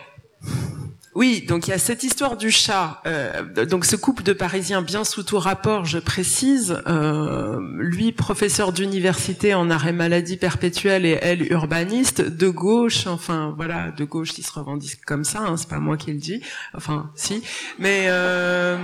Oui, donc il y a cette histoire du chat. Euh, donc ce couple de Parisiens bien sous tout rapport, je précise, euh, lui professeur d'université en arrêt maladie perpétuelle et elle urbaniste, de gauche, enfin voilà, de gauche qui se revendique comme ça, hein, c'est pas moi qui le dis, enfin si, mais euh,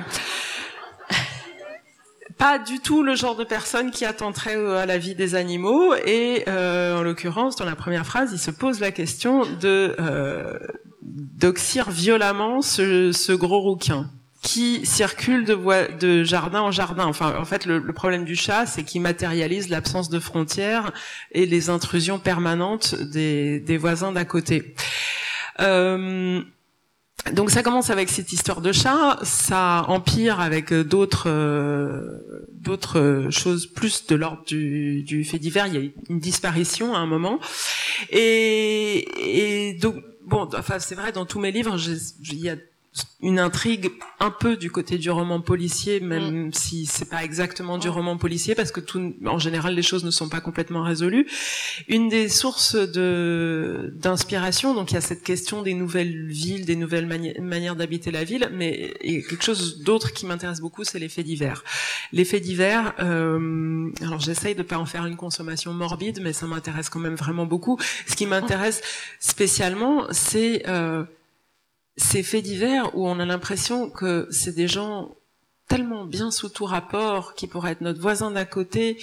pas du tout le genre de personne qui attenterait euh, à la vie des animaux. Et euh, en l'occurrence, dans la première phrase, il se pose la question de euh, d'oxyre violemment ce, ce, gros rouquin qui circule de, de jardin en jardin. Enfin, en fait, le, le problème du chat, c'est qu'il matérialise l'absence de frontières et les intrusions permanentes des, des voisins d'à côté. Euh, donc ça commence avec cette histoire de chat, ça empire avec euh, d'autres euh, d'autres choses plus de l'ordre du, du, fait divers. Il y a une disparition à un moment, et, et donc bon, enfin c'est vrai dans tous mes livres, il y a une intrigue un peu du côté du roman policier, même mm. si c'est pas exactement du roman policier, parce que tout, en général, les choses ne sont pas complètement résolues. Une des sources de d'inspiration, donc il y a cette question des nouvelles villes, des nouvelles manières d'habiter la ville, mais il y a quelque chose d'autre qui m'intéresse beaucoup, c'est l'effet divers. L'effet divers, euh, alors j'essaye de pas en faire une consommation morbide, mais ça m'intéresse quand même vraiment beaucoup. Ce qui m'intéresse spécialement, c'est euh, ces faits divers où on a l'impression que c'est des gens tellement bien sous tout rapport, qui pourraient être notre voisin d'à côté,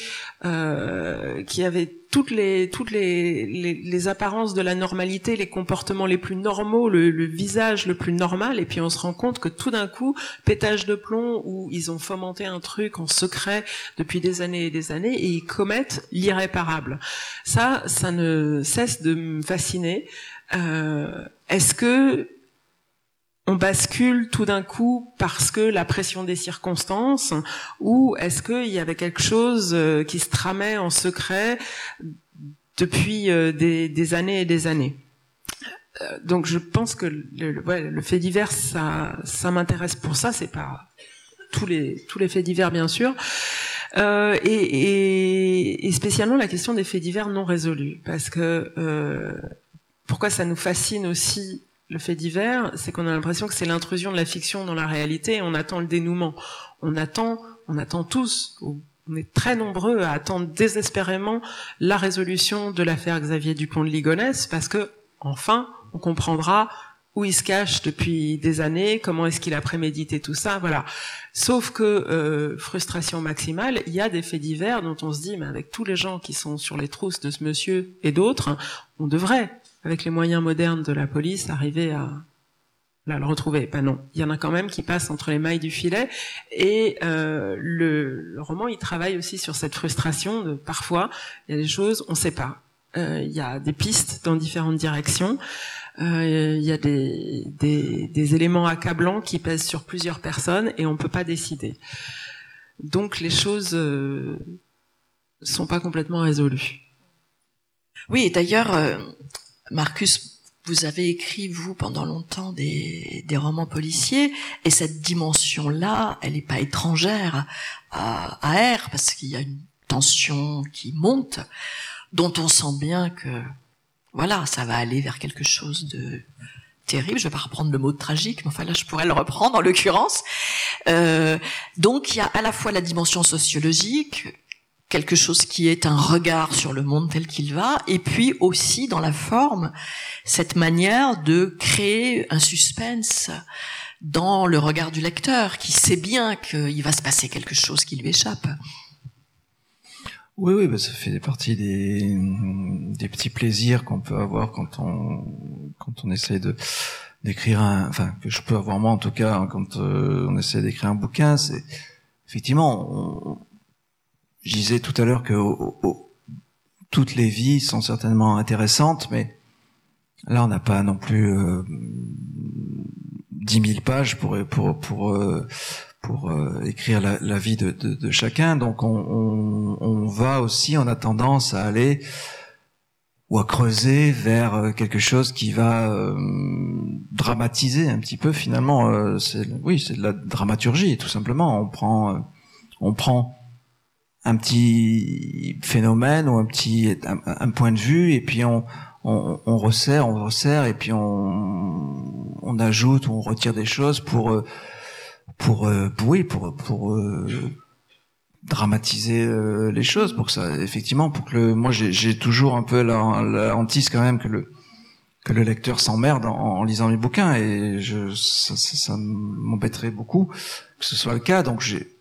euh, qui avaient toutes les toutes les, les, apparences de la normalité, les comportements les plus normaux, le, le, visage le plus normal, et puis on se rend compte que tout d'un coup, pétage de plomb, où ils ont fomenté un truc en secret depuis des années et des années, et ils commettent l'irréparable. Ça, ça ne cesse de me fasciner. Euh, Est-ce que on bascule tout d'un coup parce que la pression des circonstances ou est-ce qu'il y avait quelque chose euh, qui se tramait en secret depuis euh, des, années et des années? Euh, donc je pense que le, fait divers ça, m'intéresse pour ça c'est pas tous les faits divers bien sûr. Et, spécialement la question des faits divers non résolus, parce que pourquoi ça nous fascine aussi le fait divers, c'est qu'on a l'impression que c'est l'intrusion de la fiction dans la réalité. Et on attend le dénouement. On attend, on attend tous. On est très nombreux à attendre désespérément la résolution de l'affaire Xavier Dupont de Ligonnès, parce que enfin, on comprendra où il se cache depuis des années, comment est-ce qu'il a prémédité tout ça, voilà. Sauf que euh, frustration maximale, il y a des faits divers dont on se dit, mais avec tous les gens qui sont sur les trousses de ce monsieur et d'autres, on devrait, avec les moyens modernes de la police, arriver à là, le retrouver. Ben non, il y en a quand même qui passent entre les mailles du filet. Et euh, le, le, roman, il travaille aussi sur cette frustration de parfois, il y a des choses, on ne sait pas. Euh, il y a des pistes dans différentes directions. Euh, il y a des, des, des, éléments accablants qui pèsent sur plusieurs personnes et on peut pas décider. Donc les choses euh, sont pas complètement résolues. Oui, et d'ailleurs, euh, Marcus, vous avez écrit, vous, pendant longtemps, des, des romans policiers, et cette dimension-là, elle n'est pas étrangère à, à R, parce qu'il y a une tension qui monte, dont on sent bien que voilà, ça va aller vers quelque chose de terrible. Je vais pas reprendre le mot tragique, mais enfin là, je pourrais le reprendre en l'occurrence. Euh, donc, il y a à la fois la dimension sociologique, quelque chose qui est un regard sur le monde tel qu'il va, et puis aussi dans la forme, cette manière de créer un suspense dans le regard du lecteur, qui sait bien qu'il va se passer quelque chose qui lui échappe. Oui, oui, bah, ça fait partie des, petits plaisirs qu'on peut avoir quand on quand on essaie de d'écrire un, enfin que je peux avoir moi en tout cas hein, quand euh, on essaie d'écrire un bouquin, c'est effectivement, je disais tout à l'heure que toutes les vies sont certainement intéressantes, mais là on n'a pas non plus euh, dix mille pages pour pour pour euh, pour euh, écrire la, vie de, de, de, chacun. Donc on, on, on, va aussi, on a tendance à aller ou à creuser vers euh, quelque chose qui va euh, dramatiser un petit peu finalement. c'est oui, c'est de la dramaturgie tout simplement. On prend, on prend un petit phénomène ou un petit un, point de vue et puis on, on, on, resserre, on resserre et puis on, on ajoute ou on retire des choses pour pour, euh, pour oui pour pour euh, dramatiser euh, les choses pour que ça effectivement pour que le moi j'ai toujours un peu la, la hantise quand même que le que le lecteur s'emmerde en, en, lisant mes bouquins et je ça, ça, ça m'embêterait beaucoup que ce soit le cas. Donc j'ai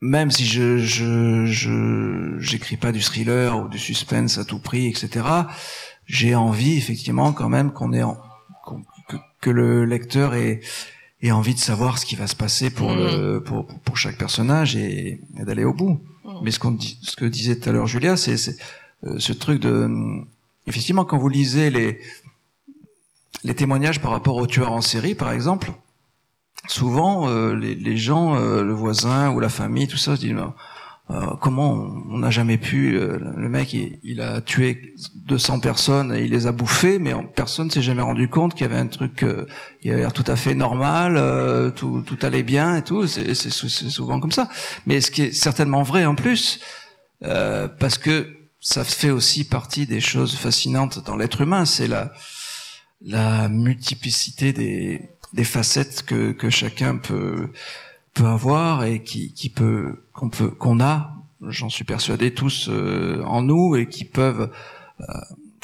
même si je je je j'écris pas du thriller ou du suspense à tout prix etc j'ai envie effectivement quand même qu'on ait en, que, que, le lecteur ait envie de savoir ce qui va se passer pour mm. le pour, pour chaque personnage et, et d'aller au bout. Mm. Mais ce qu'on ce que disait tout à l'heure Julia, c'est euh, ce truc de effectivement quand vous lisez les les témoignages par rapport aux tueurs en série, par exemple, souvent euh, les, les, gens, euh, le voisin ou la famille, tout ça, se disent euh, comment on n'a jamais pu euh, le mec il, a tué 200 personnes et il les a bouffées mais personne s'est jamais rendu compte qu'il y avait un truc euh, il avait l'air tout à fait normal tout, tout allait bien et tout. C'est souvent comme ça. Mais ce qui est certainement vrai en plus parce que ça fait aussi partie des choses fascinantes dans l'être humain c'est la la multiplicité des des facettes que que chacun peut peut avoir et qui, qui peut qu'on peut qu'on a, j'en suis persuadé tous euh, en nous et qui peuvent euh,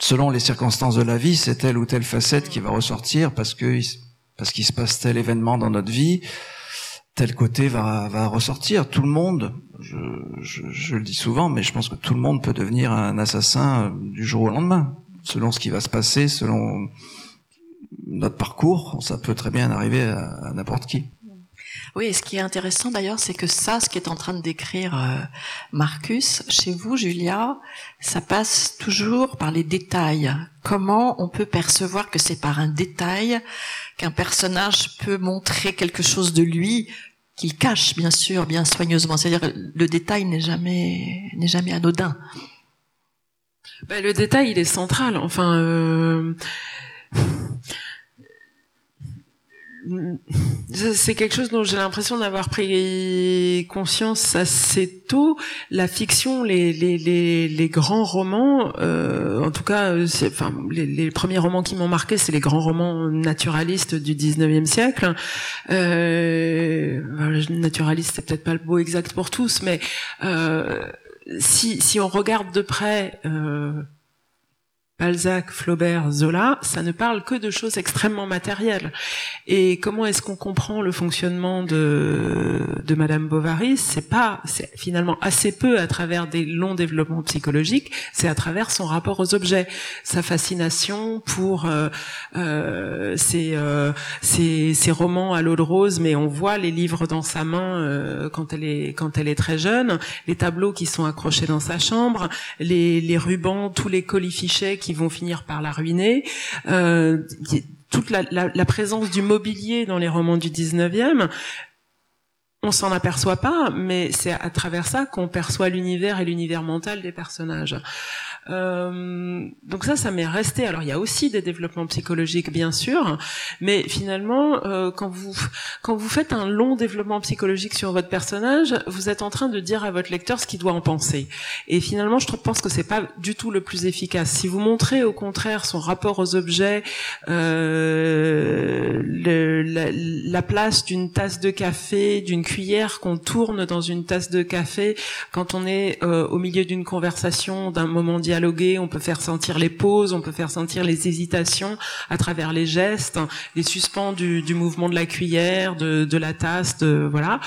selon les circonstances de la vie, c'est telle ou telle facette qui va ressortir parce que parce qu'il se passe tel événement dans notre vie, tel côté va va ressortir. Tout le monde, je, je, je le dis souvent, mais je pense que tout le monde peut devenir un assassin euh, du jour au lendemain, selon ce qui va se passer, selon notre parcours. Ça peut très bien arriver à, à n'importe qui. Oui, et ce qui est intéressant d'ailleurs, c'est que ça, ce qui est en train de décrire euh, Marcus, chez vous, Julia, ça passe toujours par les détails. Comment on peut percevoir que c'est par un détail qu'un personnage peut montrer quelque chose de lui qu'il cache, bien sûr, bien soigneusement. C'est-à-dire, le détail n'est jamais, n'est jamais anodin. Ben, le détail, il est central. Enfin. Euh c'est quelque chose dont j'ai l'impression d'avoir pris conscience assez tôt. La fiction, les, grands romans, euh, en tout cas, enfin, les, premiers romans qui m'ont marqué, c'est les grands romans naturalistes du 19e siècle. Euh, naturaliste, c'est peut-être pas le mot exact pour tous, mais euh, si, on regarde de près... Euh, Balzac, Flaubert, Zola, ça ne parle que de choses extrêmement matérielles. Et comment est-ce qu'on comprend le fonctionnement de, de Madame Bovary? C'est pas, c'est finalement assez peu à travers des longs développements psychologiques, c'est à travers son rapport aux objets, sa fascination pour euh, euh, ses, euh, romans à l'eau de rose, mais on voit les livres dans sa main euh, quand elle est quand elle est très jeune, les tableaux qui sont accrochés dans sa chambre, les, les rubans, tous les colifichets qui vont finir par la ruiner. Euh, toute la, la, la, présence du mobilier dans les romans du 19e, on s'en aperçoit pas, mais c'est à travers ça qu'on perçoit l'univers et l'univers mental des personnages. Euh, donc ça, ça m'est resté. Alors il y a aussi des développements psychologiques, bien sûr, mais finalement, euh, quand vous quand vous faites un long développement psychologique sur votre personnage, vous êtes en train de dire à votre lecteur ce qu'il doit en penser. Et finalement, je pense que c'est pas du tout le plus efficace. Si vous montrez au contraire son rapport aux objets, euh, le, la, la place d'une tasse de café, d'une cuillère qu'on tourne dans une tasse de café quand on est euh, au milieu d'une conversation, d'un moment dialoguer, on peut faire sentir les pauses, on peut faire sentir les hésitations à travers les gestes, les suspens du, mouvement de la cuillère, de, la tasse, voilà.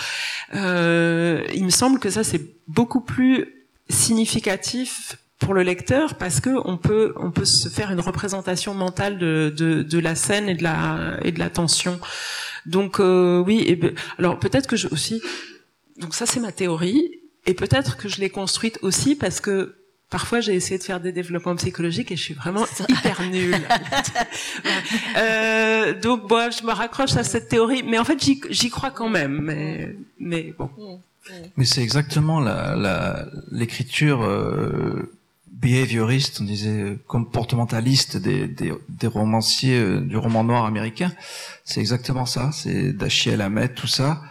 Euh, il me semble que ça c'est beaucoup plus significatif pour le lecteur parce que on peut se faire une représentation mentale de la scène et de la et de la tension. Donc euh, oui, et ben, alors peut-être que je aussi donc ça c'est ma théorie et peut-être que je l'ai construite aussi parce que Parfois, j'ai essayé de faire des développements psychologiques et je suis vraiment hyper nulle. euh, donc, bon, je me raccroche à cette théorie, mais en fait, j'y crois quand même. Mais, mais bon. Mais c'est exactement la l'écriture euh, behavioriste, on disait euh, comportementaliste des, des, des romanciers euh, du roman noir américain. C'est exactement ça. C'est Dashiell Hammett, tout ça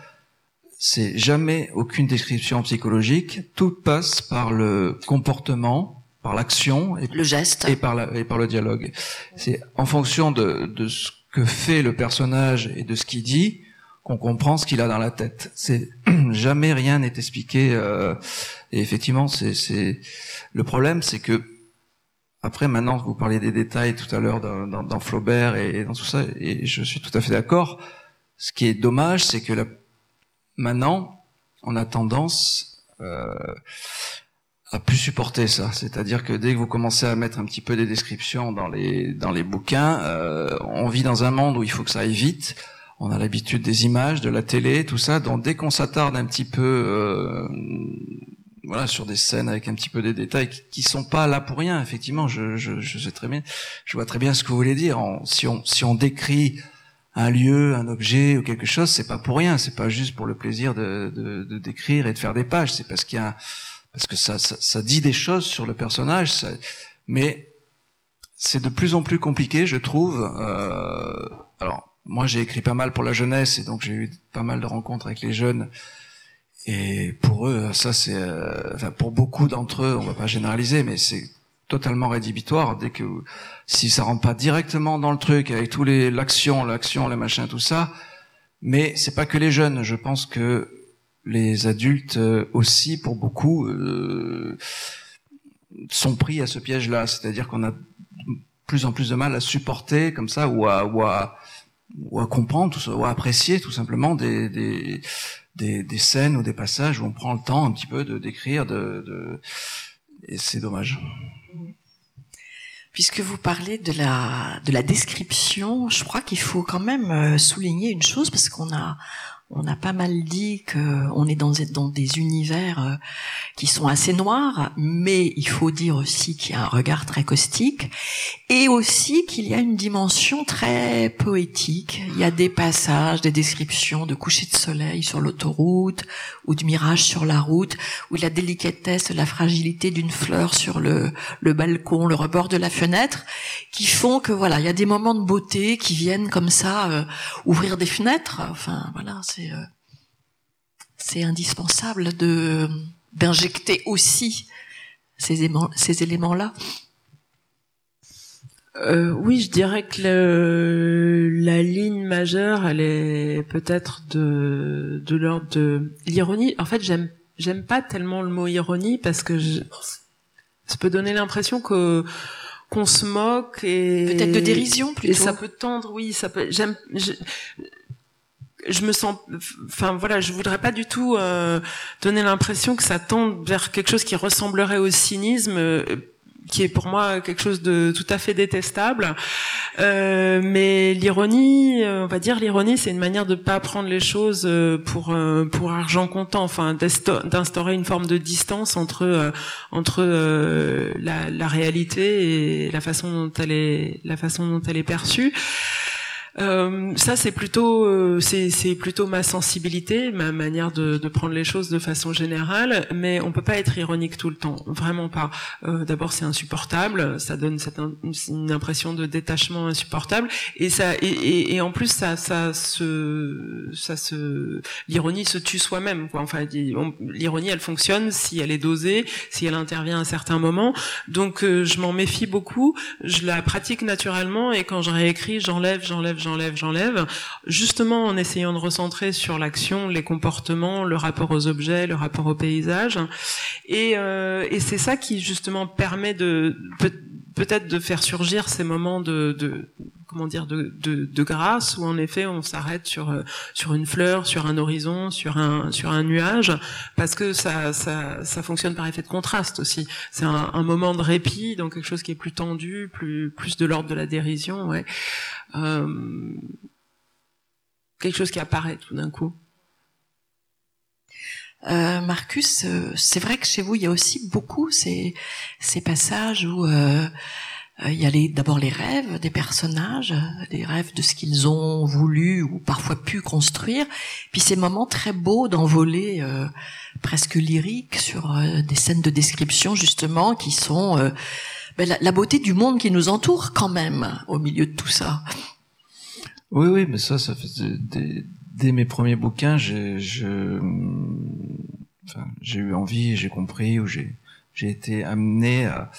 c'est jamais aucune description psychologique. Tout passe par le comportement, par l'action et le geste et par la, et par le dialogue. C'est en fonction de, de ce que fait le personnage et de ce qu'il dit qu'on comprend ce qu'il a dans la tête. C'est jamais rien n'est expliqué. Euh, et effectivement, c'est, le problème, c'est que après, maintenant, vous parlez des détails tout à l'heure dans, dans, dans Flaubert et, et, dans tout ça, et je suis tout à fait d'accord. Ce qui est dommage, c'est que la Maintenant, on a tendance euh, à plus supporter ça. C'est-à-dire que dès que vous commencez à mettre un petit peu des descriptions dans les dans les bouquins, euh, on vit dans un monde où il faut que ça aille vite. On a l'habitude des images, de la télé, tout ça. Donc dès qu'on s'attarde un petit peu, euh, voilà, sur des scènes avec un petit peu des détails qui, qui sont pas là pour rien. Effectivement, je, je, je sais très bien, je vois très bien ce que vous voulez dire. si on si on décrit un lieu, un objet ou quelque chose, c'est pas pour rien. C'est pas juste pour le plaisir de, de, de décrire et de faire des pages. C'est parce qu'il y a, parce que ça, ça, ça, dit des choses sur le personnage. Mais c'est de plus en plus compliqué, je trouve. Euh, alors, moi, j'ai écrit pas mal pour la jeunesse et donc j'ai eu pas mal de rencontres avec les jeunes. Et pour eux, ça c'est, euh, enfin, pour beaucoup d'entre eux, on va pas généraliser, mais c'est totalement rédhibitoire dès que si ça rentre pas directement dans le truc avec tous les l'action, l'action, le machin, tout ça. Mais c'est pas que les jeunes. Je pense que les adultes euh, aussi, pour beaucoup, euh, sont pris à ce piège-là. C'est-à-dire qu'on a plus en plus de mal à supporter comme ça ou à ou à, ou à comprendre ou à apprécier tout simplement des, des des, des, scènes ou des passages où on prend le temps un petit peu de d'écrire de, de et c'est dommage. Puisque vous parlez de la de la description, je crois qu'il faut quand même euh, souligner une chose parce qu'on a on a pas mal dit que on est dans, des univers euh, qui sont assez noirs, mais il faut dire aussi qu'il y a un regard très caustique et aussi qu'il y a une dimension très poétique. Il y a des passages, des descriptions de coucher de soleil sur l'autoroute ou de mirage sur la route, ou la délicatesse, la fragilité d'une fleur sur le, balcon, le rebord de la fenêtre, qui font que voilà, il y a des moments de beauté qui viennent comme ça euh, ouvrir des fenêtres. Enfin voilà, euh, c'est indispensable de d'injecter aussi ces éléments, ces éléments-là. Euh, oui, je dirais que le, la ligne majeure, elle est peut-être de, de l'ordre de l'ironie. En fait, j'aime j'aime pas tellement le mot ironie parce que je, ça peut donner l'impression que qu'on se moque et peut-être de dérision plutôt. Et ça peut tendre, oui, ça peut. J'aime. Je, je me sens, enfin voilà, je voudrais pas du tout euh, donner l'impression que ça tend vers quelque chose qui ressemblerait au cynisme, euh, qui est pour moi quelque chose de tout à fait détestable. Euh, mais l'ironie, on va dire l'ironie, c'est une manière de pas prendre les choses pour pour argent comptant, enfin d'instaurer une forme de distance entre entre la, la réalité et la façon dont elle est la façon dont elle est perçue. Euh, ça, c'est plutôt, euh, c'est plutôt ma sensibilité, ma manière de, de, prendre les choses de façon générale. Mais on peut pas être ironique tout le temps, vraiment pas. Euh, D'abord, c'est insupportable, ça donne cette, une impression de détachement insupportable, et ça, et, et, et en plus, ça, ça se, ça se, l'ironie se tue soi-même. Enfin, l'ironie, elle fonctionne si elle est dosée, si elle intervient à un certain moment. Donc, euh, je m'en méfie beaucoup. Je la pratique naturellement, et quand je réécris, j'enlève, j'enlève j'enlève, j'enlève, justement en essayant de recentrer sur l'action, les comportements, le rapport aux objets, le rapport au paysage. Et, euh, et c'est ça qui justement permet de peut-être de faire surgir ces moments de, de comment dire de, de, de, grâce où en effet on s'arrête sur euh, sur une fleur, sur un horizon, sur un sur un nuage parce que ça ça ça fonctionne par effet de contraste aussi. C'est un, un, moment de répit, donc quelque chose qui est plus tendu, plus plus de l'ordre de la dérision, ouais. Euh, quelque chose qui apparaît tout d'un coup. Euh, Marcus, euh, c'est vrai que chez vous, il y a aussi beaucoup ces, ces passages où euh, il y a d'abord les rêves des personnages, les rêves de ce qu'ils ont voulu ou parfois pu construire, puis ces moments très beaux d'envolée presque lyriques sur des scènes de description justement qui sont ben, la, beauté du monde qui nous entoure quand même au milieu de tout ça. Oui, oui, mais ça, ça fait dès mes premiers bouquins, j'ai enfin, eu envie, j'ai compris, ou j'ai été amené à,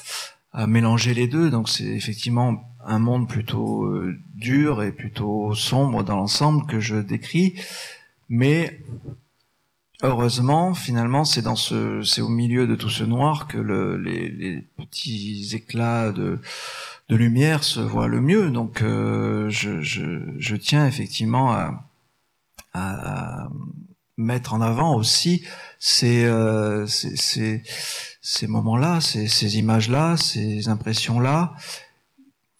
à, mélanger les deux. Donc c'est effectivement un monde plutôt euh, dur et plutôt sombre dans l'ensemble que je décris, mais heureusement, finalement, c'est dans ce, c'est au milieu de tout ce noir que le, les, les, petits éclats de, de lumière se voient le mieux. Donc, euh, je, je, je, tiens effectivement à, à, mettre en avant aussi ces, euh, ces, ces, ces moments-là, ces, ces images-là, ces impressions-là,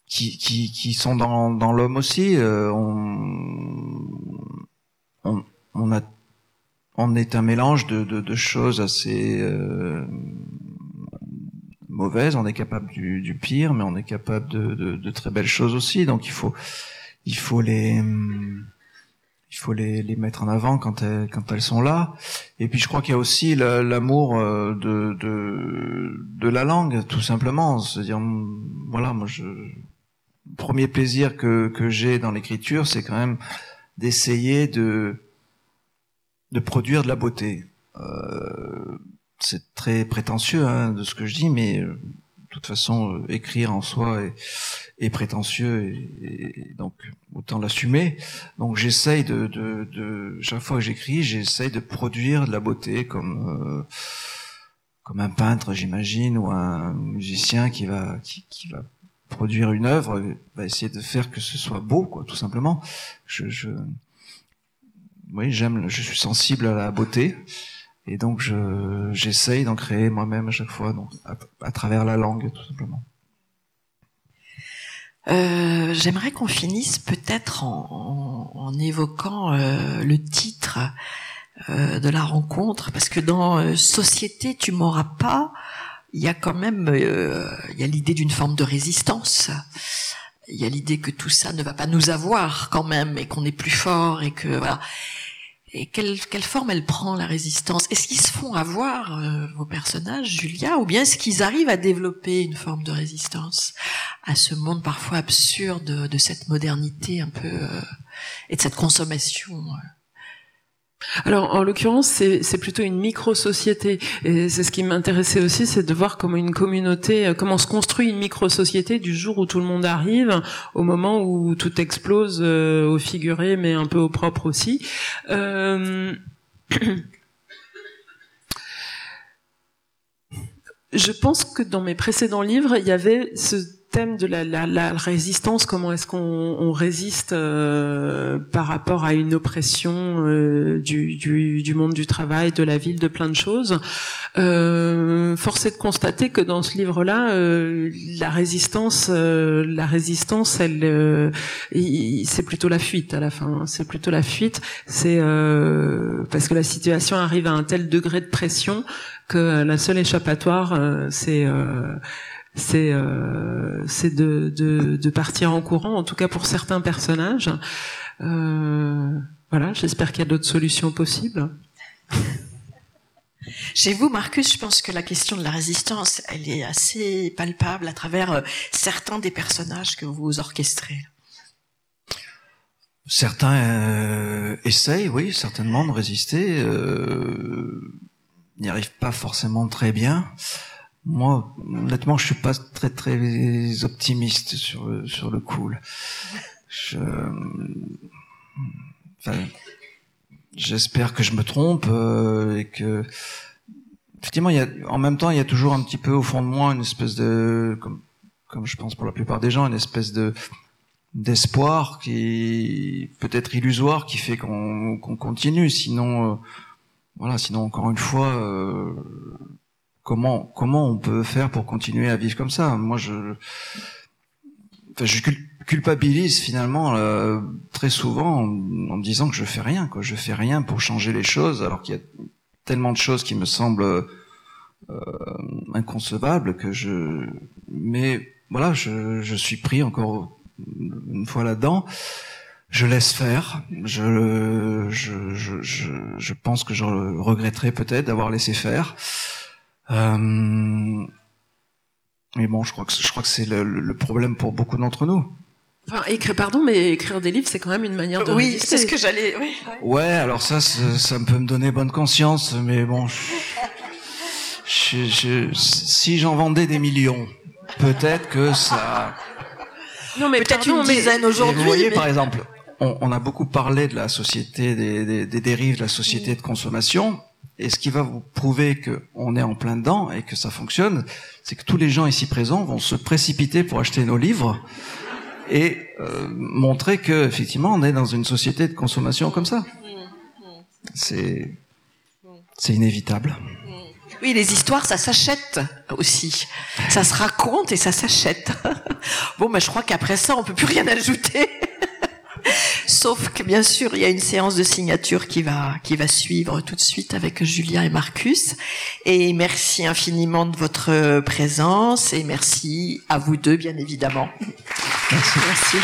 qui, qui, qui sont dans, dans l'homme aussi. Euh, on, on, on a on est un mélange de, de, de choses assez euh, mauvaises. On est capable du, du, pire, mais on est capable de, de, de, très belles choses aussi. Donc il faut, il faut les, il faut les, les mettre en avant quand elles, quand elles sont là. Et puis je crois qu'il y a aussi l'amour euh, de, de, la langue, tout simplement. C'est-à-dire, voilà, moi je, le premier plaisir que, que j'ai dans l'écriture, c'est quand même d'essayer de de produire de la beauté. Euh, c'est très prétentieux hein, de ce que je dis, mais euh, toute façon, euh, écrire en soi est, prétentieux et, donc autant l'assumer. Donc j'essaye de, chaque fois que j'écris, j'essaye de produire de la beauté comme comme un peintre, j'imagine, ou un musicien qui va qui, qui va produire une œuvre, va essayer de faire que ce soit beau, quoi, tout simplement. Je, je oui, j'aime, je suis sensible à la beauté. Et donc, je, j'essaye d'en créer moi-même à chaque fois, donc, à, travers la langue, tout simplement. Euh, J'aimerais qu'on finisse peut-être en, en, évoquant euh, le titre euh, de la rencontre, parce que dans euh, Société, tu m'auras pas, il y a quand même, euh, il y a l'idée d'une forme de résistance. Il y a l'idée que tout ça ne va pas nous avoir quand même, et qu'on est plus fort, et que voilà. Et quelle, quelle forme elle prend la résistance? Est-ce qu'ils se font avoir euh, vos personnages, Julia, ou bien est-ce qu'ils arrivent à développer une forme de résistance à ce monde parfois absurde de, cette modernité un peu euh, et de cette consommation euh alors, en l'occurrence, c'est plutôt une micro-société. Et c'est ce qui m'intéressait aussi, c'est de voir comment une communauté, euh, comment se construit une micro-société du jour où tout le monde arrive, au moment où tout explose euh, au figuré, mais un peu au propre aussi. Euh... Je pense que dans mes précédents livres, il y avait ce thème de la, la, la résistance, comment est-ce qu'on on résiste euh, par rapport à une oppression euh, du, du, du, monde du travail, de la ville, de plein de choses. Euh, force est de constater que dans ce livre-là, euh, la résistance, euh, la résistance, elle, euh, c'est plutôt la fuite à la fin. Hein. C'est plutôt la fuite. C'est parce que la situation arrive à un tel degré de pression que la seule échappatoire, c'est c'est euh, c'est de, de, de, partir en courant, en tout cas pour certains personnages. Euh, voilà, j'espère qu'il y a d'autres solutions possibles. Chez vous, Marcus, je pense que la question de la résistance, elle est assez palpable à travers euh, certains des personnages que vous orchestrez. Certains euh, essayent, oui, certainement de résister. Euh, n'y arrivent pas forcément très bien. Moi, honnêtement, je suis pas très très optimiste sur le, sur le cool. Je, enfin, j'espère que je me trompe euh, et que effectivement, il y a, en même temps, il y a toujours un petit peu au fond de moi une espèce de, comme, comme je pense pour la plupart des gens, une espèce de d'espoir qui peut être illusoire, qui fait qu'on qu'on continue. Sinon, euh, voilà, sinon encore une fois. Euh, comment comment on peut faire pour continuer à vivre comme ça? Moi, je je culpabilise finalement euh, très souvent en, en, me disant que je fais rien, quoi. Je fais rien pour changer les choses, alors qu'il y a tellement de choses qui me semblent euh, inconcevables que je. Mais voilà, je, je suis pris encore une fois là-dedans. Je laisse faire. Je, je, je, je, je pense que je regretterais peut-être d'avoir laissé faire. Euh, mais bon, je crois que je crois que c'est le, le, problème pour beaucoup d'entre nous. Enfin, écrire, pardon, mais écrire des livres, c'est quand même une manière de. Oui, c'est ce que j'allais. Oui. Ouais, alors ça, ça peut me donner bonne conscience, mais bon, je, je, si j'en vendais des millions, peut-être que ça. Non, mais peut-être une dizaine aujourd'hui. Vous voyez, mais... par exemple, on, on, a beaucoup parlé de la société des, des, des dérives de la société de consommation. Et ce qui va vous prouver qu'on est en plein dedans et que ça fonctionne, c'est que tous les gens ici présents vont se précipiter pour acheter nos livres et euh, montrer que effectivement on est dans une société de consommation comme ça. C'est c'est inévitable. Oui, les histoires, ça s'achète aussi. Ça se raconte et ça s'achète. Bon, mais je crois qu'après ça, on peut plus rien ajouter. Sauf que bien sûr, il y a une séance de signature qui va qui va suivre tout de suite avec Julia et Marcus. Et merci infiniment de votre présence et merci à vous deux bien évidemment. Merci. merci.